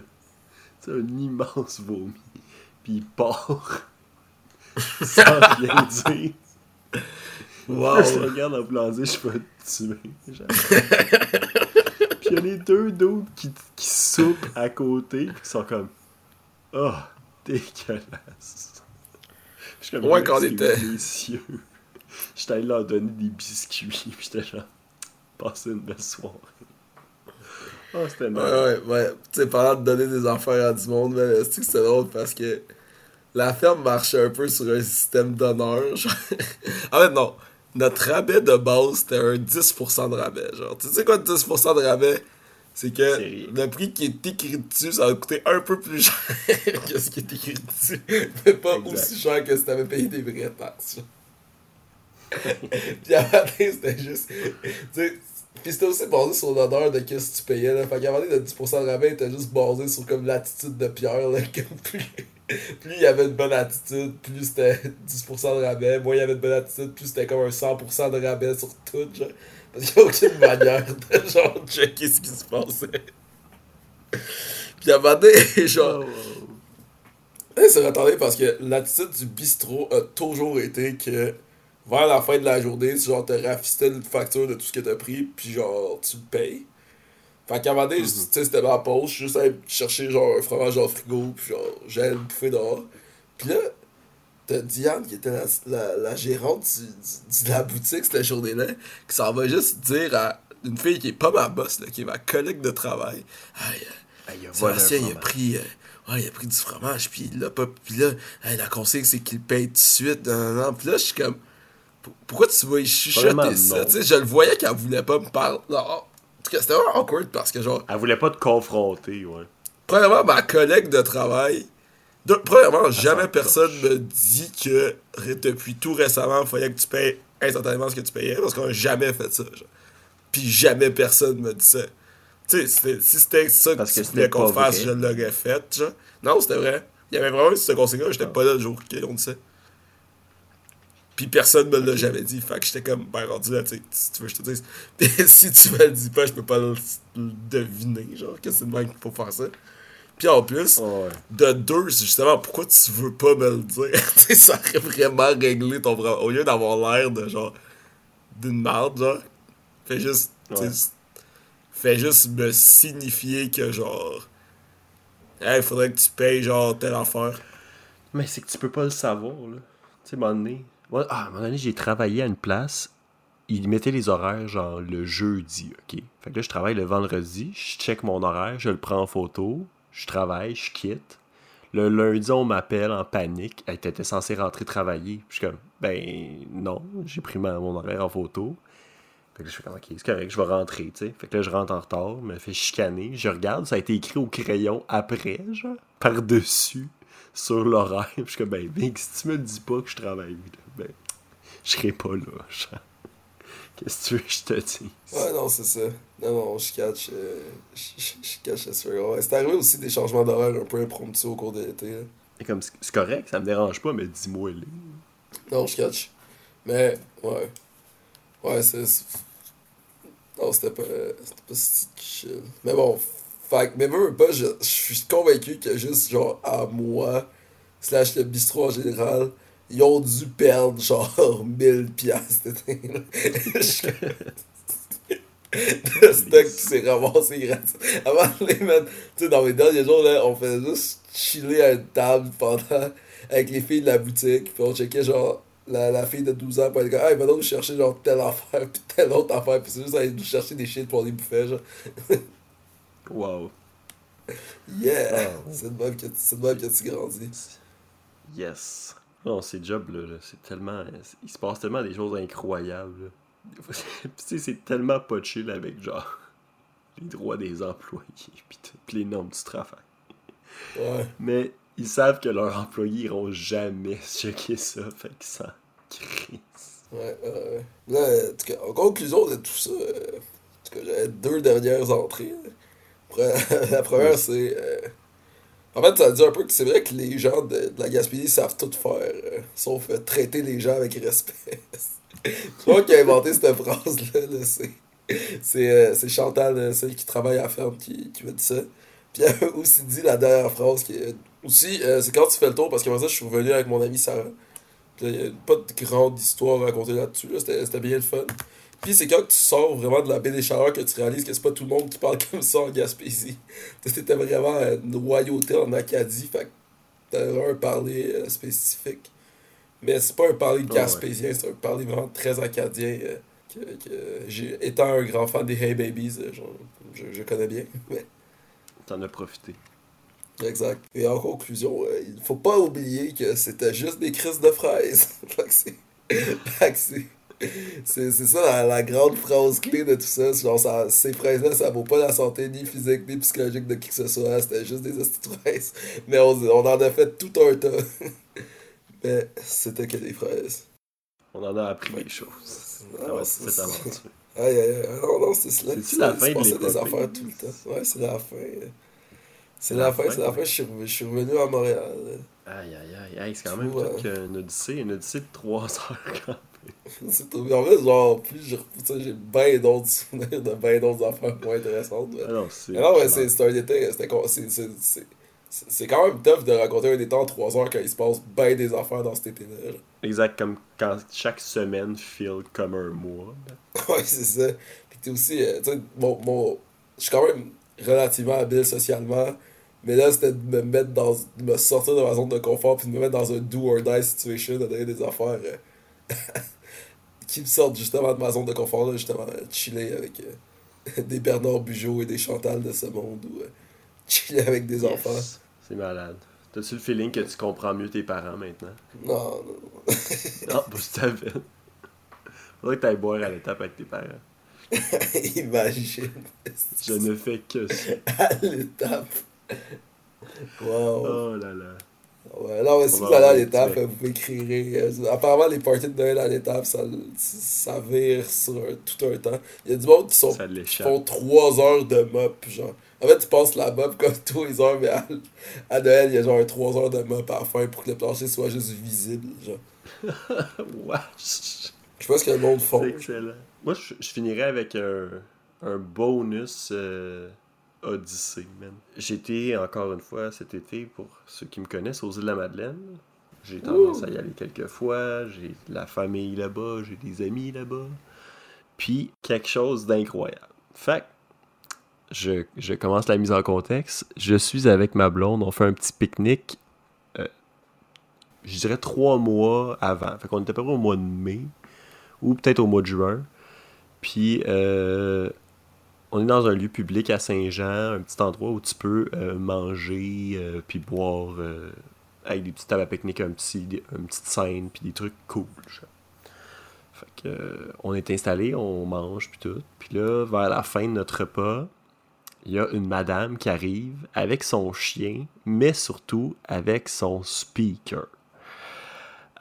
C'est un immense vomi. Puis il part. sans rien dire. Wow. Je regarde en dire, je vais te tuer. puis il y a les deux d'autres qui, qui soupent à côté, qui sont comme Oh, dégueulasse. Je suis comme, Ouais, quand on était-. J'étais allé leur donner des biscuits, puis j'étais genre, passez une belle soirée. Oh, c'était Ouais, mal. ouais, ouais. Tu sais, parlant de donner des affaires à du monde, mais c'est que c'est drôle parce que la ferme marchait un peu sur un système d'honneur. en fait, non. Notre rabais de base, c'était un 10% de rabais. Genre, tu sais quoi, 10% de rabais? C'est que le prix qui est écrit dessus, ça va coûter un peu plus cher que ce qui est écrit dessus. Mais pas Exact. aussi cher que si t'avais payé des vraies taxes. puis à matin, c'était juste. Tu sais, puis c'était aussi basé sur l'honneur de qu'est-ce que tu payais. Là. Fait qu'à matin, le 10% de rabais était juste basé sur comme l'attitude de Pierre. Là, comme plus, plus il avait une bonne attitude, plus c'était 10% de rabais. Moi, il avait une bonne attitude, plus c'était comme un 100% de rabais sur tout. Genre. Parce qu'il n'y a aucune manière de genre checker ce qui se passait. Puis à matin, genre. Eh, c'est retardé parce que l'attitude du bistrot a toujours été que vers la fin de la journée, tu genre te rafistais une facture de tout ce que t'as pris, puis genre tu le payes. Fait qu'à un moment donné, tu sais, c'était ma pause, je juste allé chercher genre un fromage le frigo, puis genre j'allais le bouffer dehors. Puis là, t'as Diane qui était la, la, la gérante du, du- de la boutique cette journée-là, qui s'en va juste dire à une fille qui est pas ma boss, là, qui est ma collègue de travail. Aïe, il Sébastien, il a pris, euh, ouais, il a pris du fromage, puis l'a pas. Puis là, hey, la consigne, c'est qu'il paye tout de suite. Non, non, non. Puis là, je suis comme, pour- pourquoi tu vas y chuchoter ça? je le voyais qu'elle voulait pas me parler. Non, c'était vraiment awkward parce que, genre, Elle voulait pas te confronter, ouais. premièrement, ma collègue de travail. de- premièrement, jamais personne me dit que depuis tout récemment, il fallait que tu payes instantanément ce que tu payais parce qu'on a jamais fait ça. Genre. Puis jamais personne me dit ça. Tu sais, si c'était ça que Parce tu que voulais c'était qu'on fasse, je l'aurais fait. Genre. Non, c'était vrai. Il y avait vraiment ce consigne-là, j'étais pas là le jour dit ça. Puis personne me l'a jamais dit. Fait que j'étais comme, ben rendu là, tu sais, si tu veux, je te dise. Puis si tu me le dis pas, je peux pas le, le deviner, genre, que c'est le qu'il faut faire ça. Puis en plus, Ouais. de deux, c'est justement, pourquoi tu veux pas me le dire? tu sais, ça aurait vraiment réglé ton problème. Au lieu d'avoir l'air de genre, d'une merde, genre, fais juste, Ouais. fais juste me signifier que genre, hey, faudrait que tu payes genre telle affaire. Mais c'est que tu peux pas le savoir, là. Tu sais, donné. Moi, ah, à un j'ai travaillé à une place. Ils mettaient les horaires, genre, le jeudi, OK? Fait que là, je travaille le vendredi. Je check mon horaire, je le prends en photo. Je travaille, je quitte. Le lundi, on m'appelle en panique. Hey, t'étais censé rentrer travailler. Puis je suis ben, non, j'ai pris mon horaire en photo. Fait que là, je fais comme, ok, c'est correct, je vais rentrer, tu sais. Fait que là, je rentre en retard, me fais chicaner. Je regarde, ça a été écrit au crayon après, genre, par-dessus, sur l'horaire. Je suis comme, ben, Big, si tu me le dis pas que je travaille, là, ben, je serai pas là, genre. Qu'est-ce que tu veux que je te dise? Ouais, non, c'est ça. Non, non, je catch. euh, je, je, je catch. Ouais, c'est arrivé aussi des changements d'horaire un peu impromptus au cours de l'été. Et comme, c'est correct, ça me dérange pas, mais dis-moi, là. Non, je catch. Mais, ouais. Ouais, c'est. c'est- Non, c'était pas. C'était pas si chill. Mais bon, fait que, mais veux pas, je, suis convaincu que juste, genre, à moi, slash le bistrot en général, ils ont dû perdre, genre, 1000 piastres comme- Le stock qui s'est ramassé gratuit. Avant les mettre. Tu sais, dans mes derniers jours, là, on faisait juste chiller à une table pendant. avec les filles de la boutique. Puis on checkait, genre, la, la fille de 12 ans. Puis elle dit, hey, va donc chercher, genre, telle affaire. Puis telle autre affaire. Puis c'est juste aller nous chercher des shit pour les bouffer, genre. Wow. Yeah! Oh. C'est de même que, même que tu grandis. Yes. Non, ces jobs-là, là, c'est tellement. Il se passe tellement des choses incroyables. c'est- Tu sais, c'est tellement pas chill avec, genre, les droits des employés, puis les normes du travail. Ouais. Mais ils savent que leurs employés iront jamais checker ça, fait qu'ils s'en crissent. Ouais, ouais, ouais. Là, en tout cas, en conclusion de tout ça, euh, en tout cas, j'avais deux dernières entrées. là. La première, c'est. euh, En fait, ça dit un peu que c'est vrai que les gens de, de la Gaspésie savent tout faire, euh, sauf euh, traiter les gens avec respect. c'est moi qui ai inventé cette phrase-là. là, c'est c'est Chantal, celle qui travaille à la ferme, qui, qui m'a dit ça. Puis elle a aussi dit la dernière phrase qui est. Aussi, c'est quand tu fais le tour, parce que moi, ça, je suis revenu avec mon ami Sarah. Il n'y a pas de grande histoire à raconter là-dessus. Là. C'était, c'était bien le fun. Puis c'est quand tu sors vraiment de la baie des Chaleurs que tu réalises que c'est pas tout le monde qui parle comme ça en Gaspésie. C'était vraiment une royauté en Acadie. Fait que t'as un parler euh, spécifique. Mais c'est pas un parler ouais. gaspésien, c'est un parler vraiment très acadien. euh, que, que j'ai, étant un grand fan des Hey Babies, euh, genre, je, je connais bien. Mais T'en as profité. Exact. Et en conclusion, il faut pas oublier que c'était juste des crises de fraises. fait que c'est. fait que c'est. C'est c'est ça la, la grande phrase clé de tout ça. c'est Genre, ça, ces fraises-là, ça vaut pas la santé ni physique ni psychologique de qui que ce soit. C'était juste des fraises. Mais on, on en a fait tout un tas. Mais c'était que des fraises. On en a appris des choses. Ah, être c'est cette ça. aventure. Aïe, aïe, aïe. Non, non, c'est cela. C'est-tu la fin de des affaires tout le temps. Ouais, c'est la fin. C'est La la fin, c'est la fin. Je suis revenu- à Montréal. Aïe, aïe, aïe. Hey, c'est quand même tout qu'une odyssée. Une odyssée de 3 heures. quand C'est en fait, genre, plus je repousse, j'ai bien d'autres souvenirs de bien d'autres affaires moins intéressantes. mais- Ah c'est. C'est un été. c'était con- c'est- quand même tough de raconter un été en 3 heures quand il se passe bien des affaires dans cet été-là. Exact, comme quand chaque semaine feel comme un mois. Ouais, c'est ça. Puis t'es aussi, euh, tu sais, mon, mon, je suis quand même relativement habile socialement, mais là, c'était de me mettre dans, de me sortir de ma zone de confort, puis de me mettre dans un do or die situation, de donner des affaires euh, qui me sortent justement de ma zone de confort, là, justement, euh, chiller avec euh, des Bernard Bugeaud et des Chantal de ce monde, ou euh, chiller avec des Yes. enfants. C'est malade. T'as-tu le feeling que tu comprends mieux tes parents maintenant? Non, non, non. Non, pas si t'avais. Faudrait que t'ailles boire à l'étape avec tes parents. Imagine. Je ne fais que ça. À l'étape. Wow. Oh là là. Ouais, non, mais si vous allez à l'étape, vous pouvez écrire. euh, Apparemment, les parties de Noël à l'étape, ça, ça vire sur un- tout un temps. Il y a du monde qui, sont, font 3 heures de mop, genre. En fait, tu passes la mop comme tous les heures, mais à, à Noël, il y a genre 3 heures de mop à la fin pour que le plancher soit juste visible, genre. Wesh. Je sais pas ce que le monde font. Excellent. Moi, je, je finirais avec un, un bonus euh, Odyssée, man. J'étais encore une fois cet été, pour ceux qui me connaissent, aux îles de la Madeleine. J'ai tendance à y aller quelques fois. J'ai de la famille là-bas, j'ai des amis là-bas. Puis, quelque chose d'incroyable. Fait je, je commence la mise en contexte. Je suis avec ma blonde, on fait un petit pique-nique. euh, je dirais trois mois avant. Fait qu'on était à peu près au mois de mai ou peut-être au mois de juin. Puis, euh, on est dans un lieu public à Saint-Jean, un petit endroit où tu peux euh, manger, euh, puis boire, euh, avec des petites tables à pique-nique, un petit, une petite scène, puis des trucs cool. on est installé, on mange, puis tout. Puis là, vers la fin de notre repas, il y a une madame qui arrive avec son chien, mais surtout avec son speaker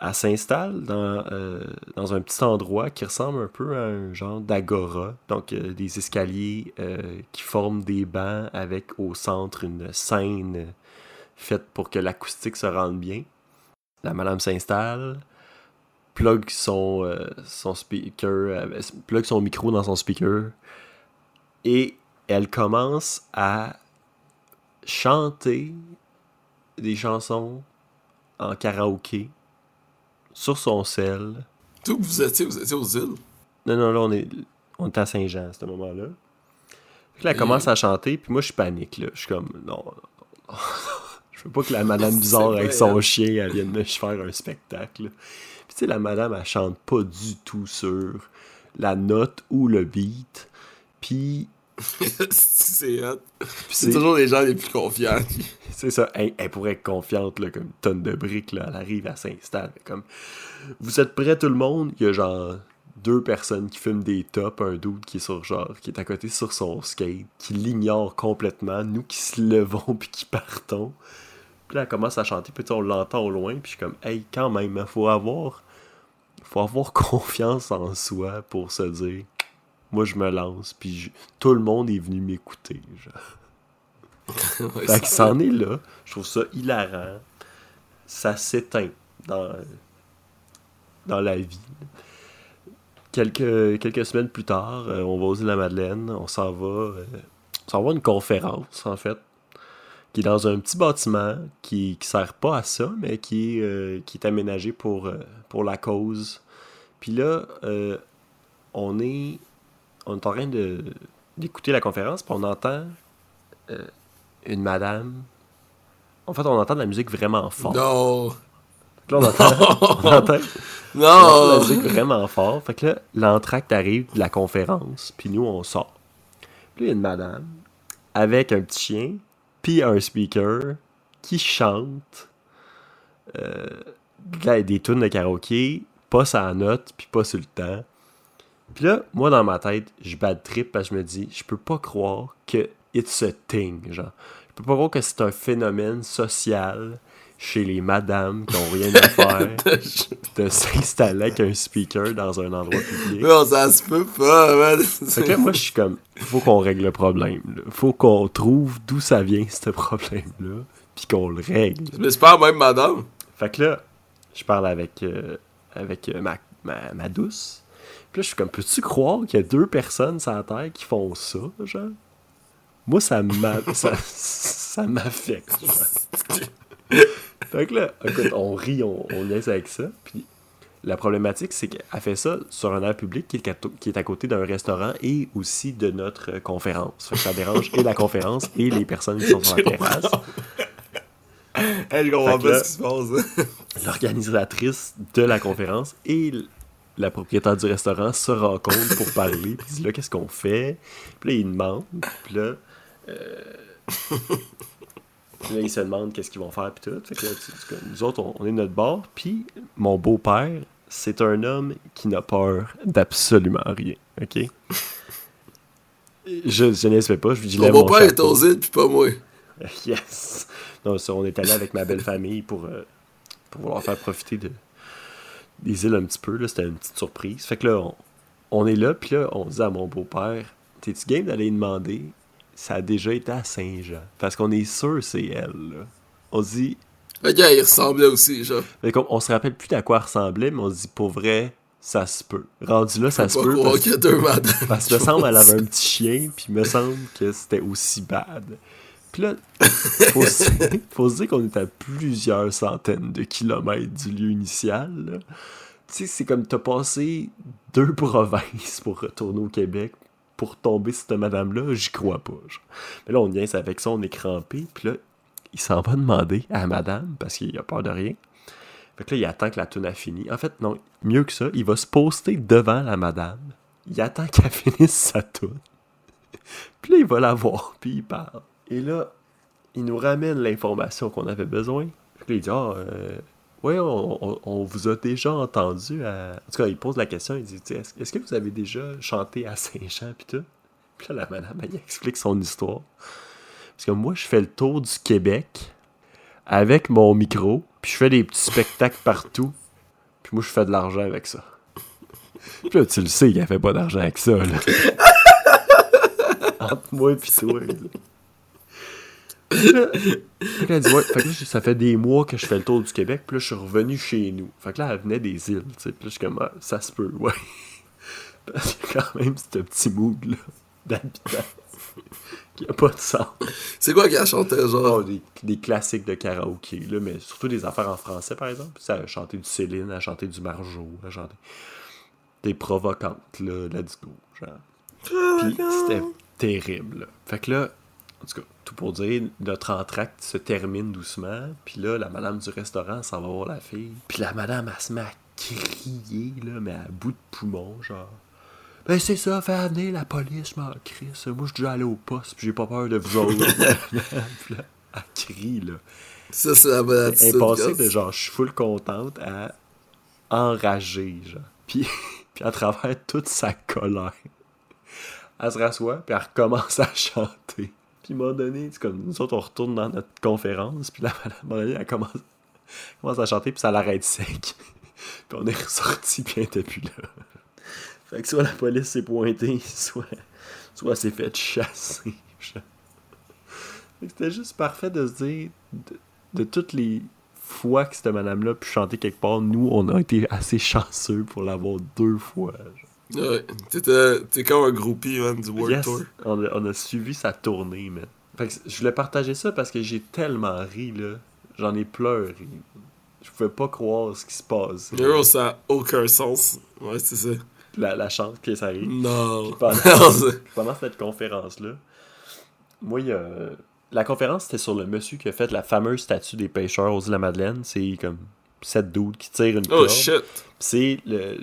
elle s'installe dans, euh, dans un petit endroit qui ressemble un peu à un genre d'agora. Donc, euh, des escaliers euh, qui forment des bancs avec au centre une scène faite pour que l'acoustique se rende bien. La madame s'installe, plug plug son micro dans son speaker et elle commence à chanter des chansons en karaoké sur son sel. Tout vous étiez, vous étiez aux îles? Non, non, là, on est, on est à Saint-Jean à ce moment-là. Là, elle commence à chanter, puis moi, je panique, là. Je suis comme, non, non, non. je veux pas que la madame bizarre avec son chien, elle vienne me faire un spectacle. Puis tu sais, la madame, elle chante pas du tout sur la note ou le beat. Puis, c'est toujours les gens les plus confiants. c'est ça, elle, elle pourrait être confiante, là, comme une tonne de briques, là. Elle arrive, elle s'installe. Comme, vous êtes prêts, tout le monde? Il y a genre deux personnes qui fument des tops, un dude qui est sur genre, qui est à côté sur son skate, qui l'ignore complètement, nous qui se levons puis qui partons. Puis là, elle commence à chanter, puis on l'entend au loin, puis je suis comme, hey, quand même, il faut avoir, faut avoir confiance en soi pour se dire, moi je me lance, puis je- tout le monde est venu m'écouter. Genre. Ouais, Fait que ça- c'en est là. Je trouve ça hilarant. Ça s'éteint dans, dans la vie. Quelques, quelques semaines plus tard, euh, on va aux îles de la Madeleine. On s'en va, euh, on s'en va à une conférence, en fait, qui est dans un petit bâtiment qui, qui sert pas à ça, mais qui, est, euh, qui est aménagé pour, pour la cause. Puis là, on est, on est en train de, d'écouter la conférence, puis on entend euh, une madame. En fait, on entend de la musique vraiment fort. Non. Là, on entend, on entend- on entend de Non. la musique vraiment fort. Fait que là, l'entracte arrive de la conférence, puis nous, on sort. Puis là, il y a une madame avec un petit chien, puis un speaker qui chante euh, de- des tunes de karaoké, pas sa note, puis pas sur le temps. Puis là, moi, dans ma tête, je bats de trip parce que je me dis, je peux pas croire que it's a thing, genre. Je peux pas croire que c'est un phénomène social chez les madames qui ont rien à faire de s'installer avec un speaker dans un endroit public. Non, ça se peut pas, man. Fait que là, moi, je suis comme, faut qu'on règle le problème. Là. Faut qu'on trouve d'où ça vient, ce problème-là, puis qu'on le règle. Mais c'est pas même madame. Fait que là, je parle avec, euh, avec euh, ma, ma, ma douce. Puis là, je suis comme, peux-tu croire qu'il y a deux personnes sur la Terre qui font ça, genre? Moi, ça m'a- ça, ça m'affecte. genre. fait que là, écoute, on rit, on, on laisse avec ça. Puis la problématique, c'est qu'elle fait ça sur un air public qui est, à- qui est à côté d'un restaurant et aussi de notre conférence. Fait que ça dérange et la conférence et les personnes qui sont sur la terrasse. Que pas ce qui se passe. l'organisatrice de la conférence et la propriétaire du restaurant se rencontrent pour parler. Puis là, qu'est-ce qu'on fait? Puis là, ils demandent. Puis là, euh, puis là, ils se demandent qu'est-ce qu'ils vont faire. Puis tout. Fait que là, tu- nous autres, on, on est de notre bord. Puis mon beau-père, c'est un homme qui n'a peur d'absolument rien. OK? Je, je n'espère pas. Je lui dis, mon beau-père est aux îles, puis pas moi. Yes! Non, ça, on est allé avec ma belle famille pour, euh, pour vouloir faire profiter de, des îles un petit peu. C'était une petite surprise. Fait que là, on, on est là, puis là, on dit à mon beau-père T'es-tu game d'aller demander? Ça a déjà été à Saint-Jean. Parce qu'on est sûr c'est elle. Là. On se dit Le gars, il ressemblait aussi, genre. fait qu'on- on se rappelle plus à quoi elle ressemblait, mais on se dit pour vrai, ça se peut. Rendu là, ça se peut. Parce, madames. parce que me semble elle avait un petit chien, puis me semble que c'était aussi bad. Puis là, faut se, faut se dire qu'on est à plusieurs centaines de kilomètres du lieu initial. là. Tu sais, c'est comme t'as passé deux provinces pour retourner au Québec pour tomber sur cette madame-là, j'y crois pas. genre. Mais là, on vient avec ça, on est crampé, puis là, il s'en va demander à madame, parce qu'il a peur de rien. Fait que là, il attend que la tune a fini. En fait, non, mieux que ça, il va se poster devant la madame. Il attend qu'elle finisse sa tune. Puis là, il va la voir, puis il parle. Et là, il nous ramène l'information qu'on avait besoin. Puis il dit Ah, euh, ouais, on, vous a déjà entendu. À... En tout cas, il pose la question il dit Est-ce que vous avez déjà chanté à Saint-Jean, puis tout? Puis là, la madame, elle explique son histoire. Parce que moi, je fais le tour du Québec avec mon micro, puis je fais des petits spectacles partout. Puis moi, je fais de l'argent avec ça. Puis là, tu le sais qu'elle fait pas d'argent avec ça, là. Entre moi et toi. là. Fait que là, elle dit, ouais, fait que là, ça fait des mois que je fais le tour du Québec, puis là, je suis revenu chez nous. Fait que là, elle venait des îles, tu sais. Puis là, je suis comme, ah, ça se peut, ouais. Parce qu'il y a quand même ce petit mood-là d'habitant qui a pas de sens. C'est quoi qu'elle chantait, Oh, genre? des, des classiques de karaoké, là, mais surtout des affaires en français, par exemple. Ça a chanté du Céline, elle a chanté du Marjo, elle a chanté des provocantes, là, de la disco, genre. Puis c'était terrible, là. Fait que là, en tout cas, tout pour dire, notre entracte se termine doucement, puis là, la madame du restaurant s'en va voir la fille. Puis la madame, elle se met à crier, là, mais à bout de poumon, genre. Ben c'est ça, fais venir la police, je m'en crisse. Moi, je suis déjà allé au poste, puis j'ai pas peur de vous autres. Puis là, elle crie, là. Ça, c'est la bonne Elle attitude. est passée de genre, je suis full contente à enragée, genre. Puis, puis à travers toute sa colère, elle se rassoit, puis elle recommence à chanter. Puis, moment donné, c'est comme, nous autres, on retourne dans notre conférence, puis là, moment donné, elle commence, à chanter, puis ça l'arrête sec. puis on est ressorti, puis elle était plus là. Fait que soit la police s'est pointée, soit, soit elle s'est fait chasser. C'était juste parfait de se dire, de, toutes les fois que cette madame-là pu chanter quelque part, nous, on a été assez chanceux pour l'avoir deux fois. Ouais, t'étais- t'es comme un groupie, man, du World Yes, Tour. on a, on a suivi sa tournée, man. Fait que je voulais partager ça parce que j'ai tellement ri, là. J'en ai pleuré. Je pouvais pas croire ce qui se passe. Gros, ça a aucun sens. Ouais, c'est ça. La, la chance que ça arrive. Non. Pendant- cette conférence-là, moi, il y a... La conférence, c'était sur le monsieur qui a fait la fameuse statue des pêcheurs aux îles de la Madeleine. C'est comme sept dudes qui tirent une Oh corde. shit. C'est le,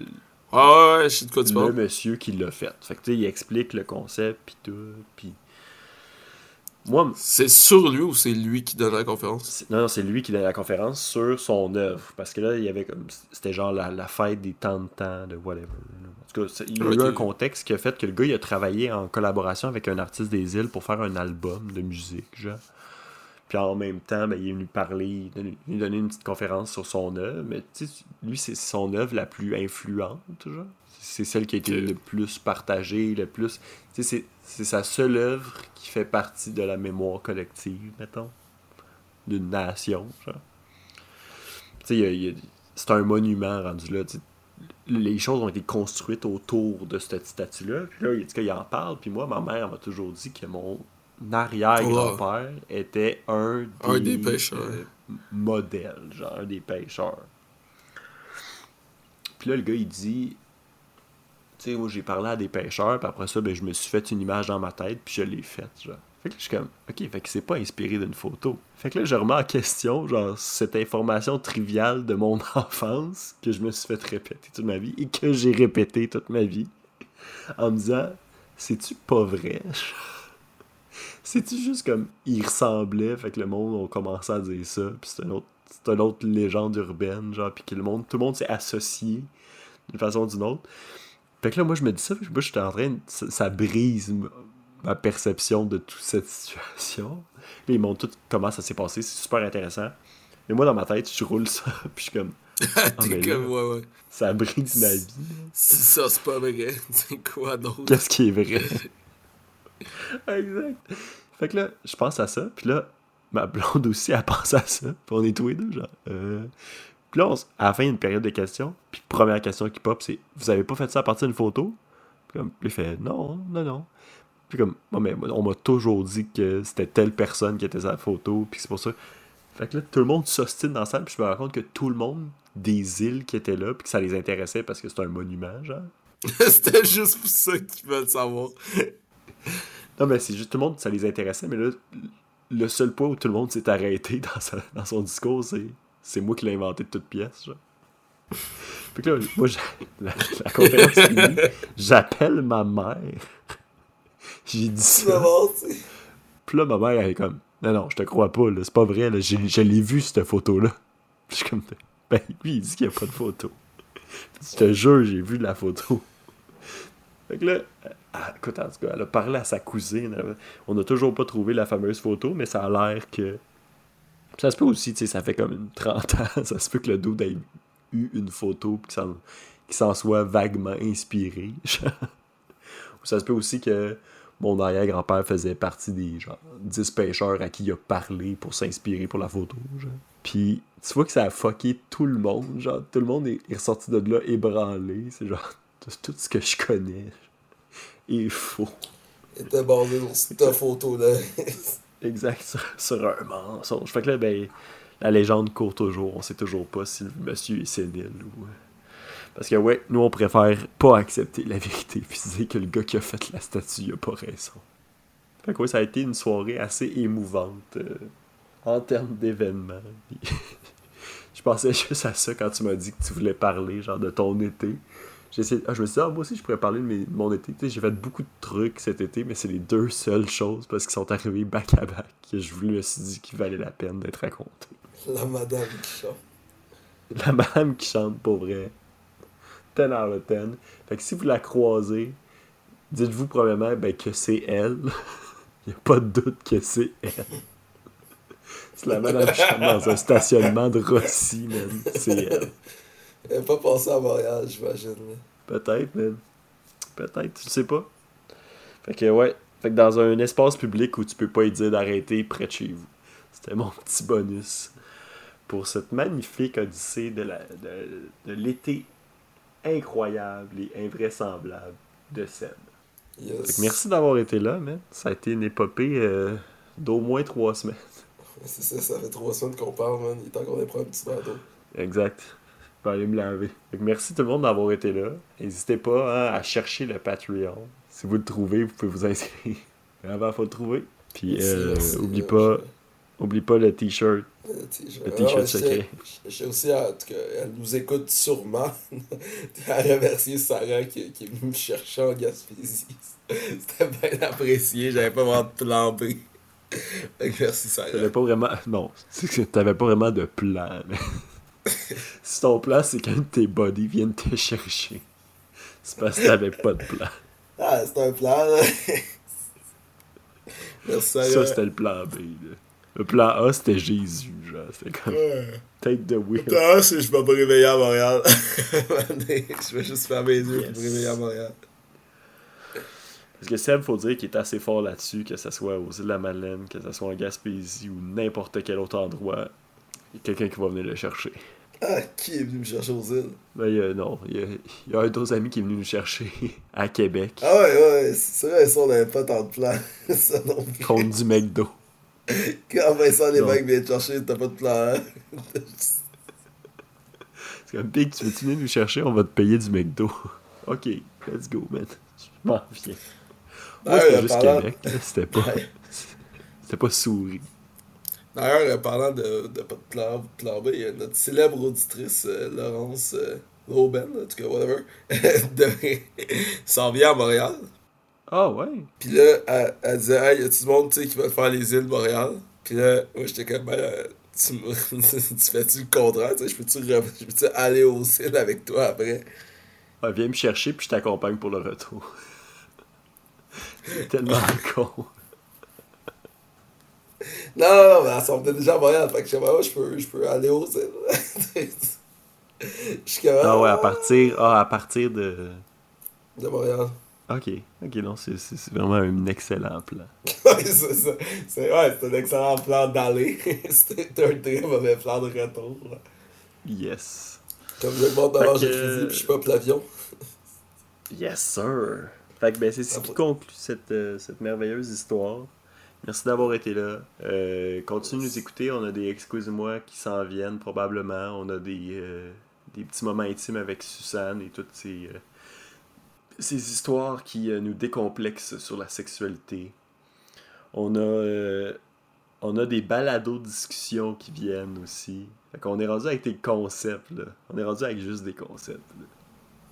Ah ouais, je sais de quoi tu le parles. monsieur qui l'a fait. Fait que, tu sais, il explique le concept, puis tout, puis... Moi, C'est sur lui ou c'est lui qui donne la conférence? non, non, c'est lui qui donne la conférence sur son œuvre. Parce que là, il y avait comme... C'était genre la, la fête des temps de temps, de whatever. En tout cas, il y a eu un contexte qui a fait que le gars, il a travaillé en collaboration avec un artiste des îles pour faire un album de musique, genre. Puis en même temps, ben, il est venu parler, donner- il a donné une petite conférence sur son œuvre. Mais lui, c'est son œuvre la plus influente, genre. C'est celle qui a été le plus partagée, le plus. C'est- sa seule œuvre qui fait partie de la mémoire collective, mettons. D'une nation, genre. C'est un monument rendu là. Les choses ont été construites autour de cette statue-là. Puis là, il en parle. Puis moi, ma mère m'a toujours dit que mon arrière-grand-père était un des, Un des pêcheurs. euh, modèles, genre un des pêcheurs. Puis là, le gars, il dit Tu sais, moi, j'ai parlé à des pêcheurs, puis après ça, ben, je me suis fait une image dans ma tête, puis je l'ai faite, genre. Fait que là, je suis comme, ok, fait que c'est pas inspiré d'une photo. Fait que là, je remets en question, genre, cette information triviale de mon enfance que je me suis fait répéter toute ma vie et que j'ai répété toute ma vie en me disant, c'est-tu pas vrai? C'est-tu juste comme, il ressemblait, fait que le monde a commencé à dire ça, puis c'est une autre, c'est une autre légende urbaine, genre, puis que le monde, tout le monde s'est associé d'une façon ou d'une autre. Fait que là, moi, je me dis ça, moi, j'étais en train de. Ça, ça brise ma, perception de toute cette situation. Puis ils montrent tout comment ça s'est passé, c'est super intéressant. Mais moi, dans ma tête, je roule ça, puis je suis comme. T'es mais là- comme, ouais, ouais. Ça brise ma vie. Si ça, c'est pas vrai, c'est quoi d'autre? Qu'est-ce qui est vrai? exact. Fait que là, je pense à ça, puis là, ma blonde aussi, elle pense à ça, puis on est tous les deux, genre. Euh... Puis là, on à la fin, il une période de questions, puis première question qui pop, c'est Vous avez pas fait ça à partir d'une photo? Puis comme, il fait Non, non, non. Puis comme, Moi, mais on m'a toujours dit que c'était telle personne qui était la photo, puis c'est pour ça. Fait que là, tout le monde s'ostine dans la salle, puis je me rends compte que tout le monde des îles qui étaient là, puis que ça les intéressait parce que c'est un monument, genre. C'était juste pour ça qu'ils veulent savoir. Non, mais c'est juste tout le monde, ça les intéressait, mais là, le seul point où tout le monde s'est arrêté dans, sa- dans son discours, c'est c'est moi qui l'ai inventé de toute pièce. Genre. Fait que là, moi, la, la conférence finie, j'appelle ma mère. J'ai dit ça. Puis là, ma mère, elle est comme, non, non, je te crois pas, là, c'est pas vrai, là, j'ai- je l'ai vu, cette photo-là. Puis je suis comme, ben, lui, il dit qu'il n'y a pas de photo. Je te jure, j'ai vu la photo. Fait que là, écoute, en tout cas, elle a parlé à sa cousine. On n'a toujours pas trouvé la fameuse photo, mais ça a l'air que. Ça se peut aussi, tu sais, ça fait comme une 30 ans. Ça se peut que le dude ait eu une photo puis qu'il s'en- soit vaguement inspiré. Ça se peut aussi que mon arrière-grand-père faisait partie des genre 10 pêcheurs à qui il a parlé pour s'inspirer pour la photo. Puis tu vois que ça a fucké tout le monde. Genre, tout le monde est, ressorti de là ébranlé. C'est genre tout ce que je connais est faux. Il était basé sur cette photo-là. Exact, sur, un mensonge. Fait que là, ben, la légende court toujours. On sait toujours pas si le monsieur est sénile ou. euh, Parce que, ouais, nous, on préfère pas accepter la vérité dire que le gars qui a fait la statue, il a pas raison. Fait que, ouais, ça a été une soirée assez émouvante euh, en termes d'événements. Je pensais juste à ça quand tu m'as dit que tu voulais parler, genre, de ton été. J'ai essayé- ah, je me suis dit, ah, moi aussi, je pourrais parler de, mes- de mon été. J'ai fait beaucoup de trucs cet été, mais c'est les deux seules choses parce qu'ils sont arrivés back à back que je me suis dit qu'il valait la peine d'être raconté. La madame qui chante. La madame qui chante pour vrai. 10 out of 10. Fait que si vous la croisez, dites-vous probablement ben, que c'est elle. Il n'y a pas de doute que c'est elle. C'est la madame qui chante dans un stationnement de Rossi, man. C'est elle. Elle n'est pas passée à Montréal, j'imagine. Peut-être, man. Peut-être, tu sais pas. Fait que ouais. Fait que dans un espace public où tu peux pas y dire d'arrêter près de chez vous. C'était mon petit bonus pour cette magnifique odyssée de la de, de l'été incroyable et invraisemblable de Seb. Fait Yes. que merci d'avoir été là, man. Ça a été une épopée euh, d'au moins trois semaines. C'est ça, ça fait trois semaines qu'on parle, man. Il est temps qu'on ait pris un petit d'eau. Exact. Je vais aller me laver. Merci tout le monde d'avoir été là. N'hésitez pas hein, à chercher le Patreon. Si vous le trouvez, vous pouvez vous inscrire. Avant, il faut le trouver. Puis, euh, merci, oublie euh, pas, oublie pas le t-shirt. Le t-shirt. Ah ouais, secret. Je sais aussi, en tout cas, elle nous écoute sûrement. à remercier Sarah qui, qui est venue me chercher en Gaspésie. C'était bien apprécié, j'avais pas vraiment de plan B. Merci Sarah. T'avais pas vraiment. Non, t'avais pas vraiment de plan. si ton plan, c'est qu'un de tes buddies vienne te chercher, c'est parce que t'avais pas de plan. Ah, c'est un plan, là. merci. Ça, c'était le plan B. là. Le plan A, c'était Jésus, genre. C'était comme Ouais. take the wheel. Ah, c'est je vais me réveiller à Montréal. je vais juste fermer les yeux Yes. me réveiller à Montréal. Parce que Seb, faut dire qu'il est assez fort là-dessus, que ce soit aux îles de la Madeleine, que ce soit en Gaspésie ou n'importe quel autre endroit. Il y a quelqu'un qui va venir le chercher. Ah, qui est venu me chercher aux îles? Ben, il y a- non, il y a, il y a un d'autres amis qui est venu nous chercher à Québec Ah ouais, ouais, c'est vrai, ça, on n'avait pas tant de plans. ça non plus. contre du McDo. Quand Vincent Non. Lévesque vient te chercher, t'as pas de plan, hein? C'est comme Big, tu veux-tu venir nous chercher? On va te payer du McDo. ok, let's go, man. Je m'en viens. Moi, Ouais, c'était euh, juste parlant- Québec, c'était pas. C'était pas souris. D'ailleurs, euh, parlant de, de plan, plan B, il y a notre célèbre auditrice, euh, Laurence euh, Lauben, en tout cas, whatever, s'en vient à Montréal. Ah ouais Puis là, elle, elle disait, hey, y a-tu du monde, tu sais, qui va faire les îles de Montréal? Puis là, moi, j'étais comme, ben, euh, tu, fais-tu le contraire, je peux-tu aller aux îles avec toi après? Viens me chercher, puis je t'accompagne pour le retour. Tellement con. Non, non, non, mais elle venait déjà à Montréal, fait que je sais pas, je peux, je peux aller aux îles. Je suis comme, Ah ouais, à partir, ah, à partir de. De Montréal. Ok, ok, non, c'est vraiment un excellent plan. Ouais, c'est ça. C'est ouais, c'est un excellent plan d'aller. C'était un très mauvais plan de retour. là. Yes. Comme je monte devant, j'ai fusil, puis je pop l'avion. Yes, sir. Fait que ben, c'est ce qui conclut cette, euh, cette merveilleuse histoire. Merci d'avoir été là. Euh, continuez de nous écouter. On a des excusez-moi qui s'en viennent probablement. On a des, euh, des petits moments intimes avec Suzanne et toutes ces, euh, ces histoires qui nous décomplexent sur la sexualité. On a, on a des balados discussions qui viennent aussi. Fait qu'on est rendu avec des concepts. Là. On est rendu avec juste des concepts.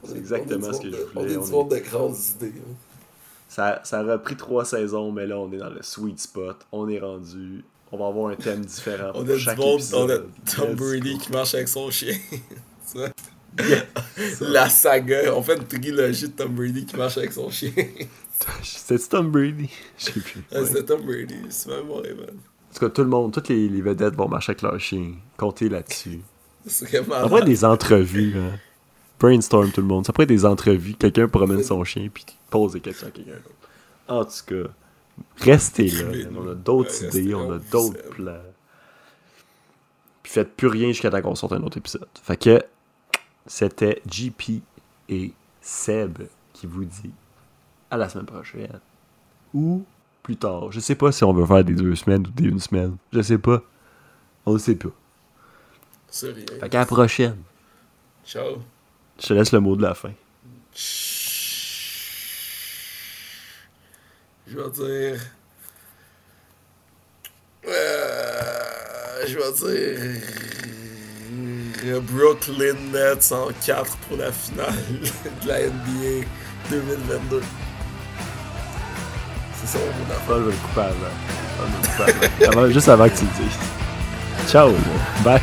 C'est exactement On ce que je de- voulais. On est On du est- monde de grandes idées. hein. Ça, ça a repris trois saisons, mais là, on est dans le sweet spot. On est rendu. On va avoir un thème différent On pour a du chaque monde, on épisode. a Tom Brady qui marche avec son chien. Yeah. La saga. On fait une trilogie de Tom Brady qui marche avec son chien. C'était Tom Brady? Je sais plus. Ouais, Ouais. C'était Tom Brady. C'est même mon rêve. En tout cas, tout le monde, toutes les, les vedettes vont marcher avec leur chien. Comptez là-dessus. C'est vraiment. Des entrevues. Hein. Brainstorm tout le monde. Ça pourrait être des entrevues. Quelqu'un promène son chien puis pose des questions à quelqu'un d'autre. En tout cas, restez là. man. On a d'autres Ouais, idées, on a d'autres plans. Puis faites plus rien jusqu'à temps qu'on sorte un autre épisode. Fait que c'était JP et Seb qui vous dit à la semaine prochaine. Ou plus tard. Je sais pas si on veut faire des deux semaines ou des une semaine. Je sais pas. On le sait pas. C'est rien. Fait qu'à la prochaine. Ciao. Je te laisse le mot de la fin. Je vais dire. Euh, je vais dire. Brooklyn Nets en 4 pour la finale de la NBA 2022. C'est ça. Paul va le couper avant. Paul va le couper avant. Juste avant que tu le dises. Ciao. Bye.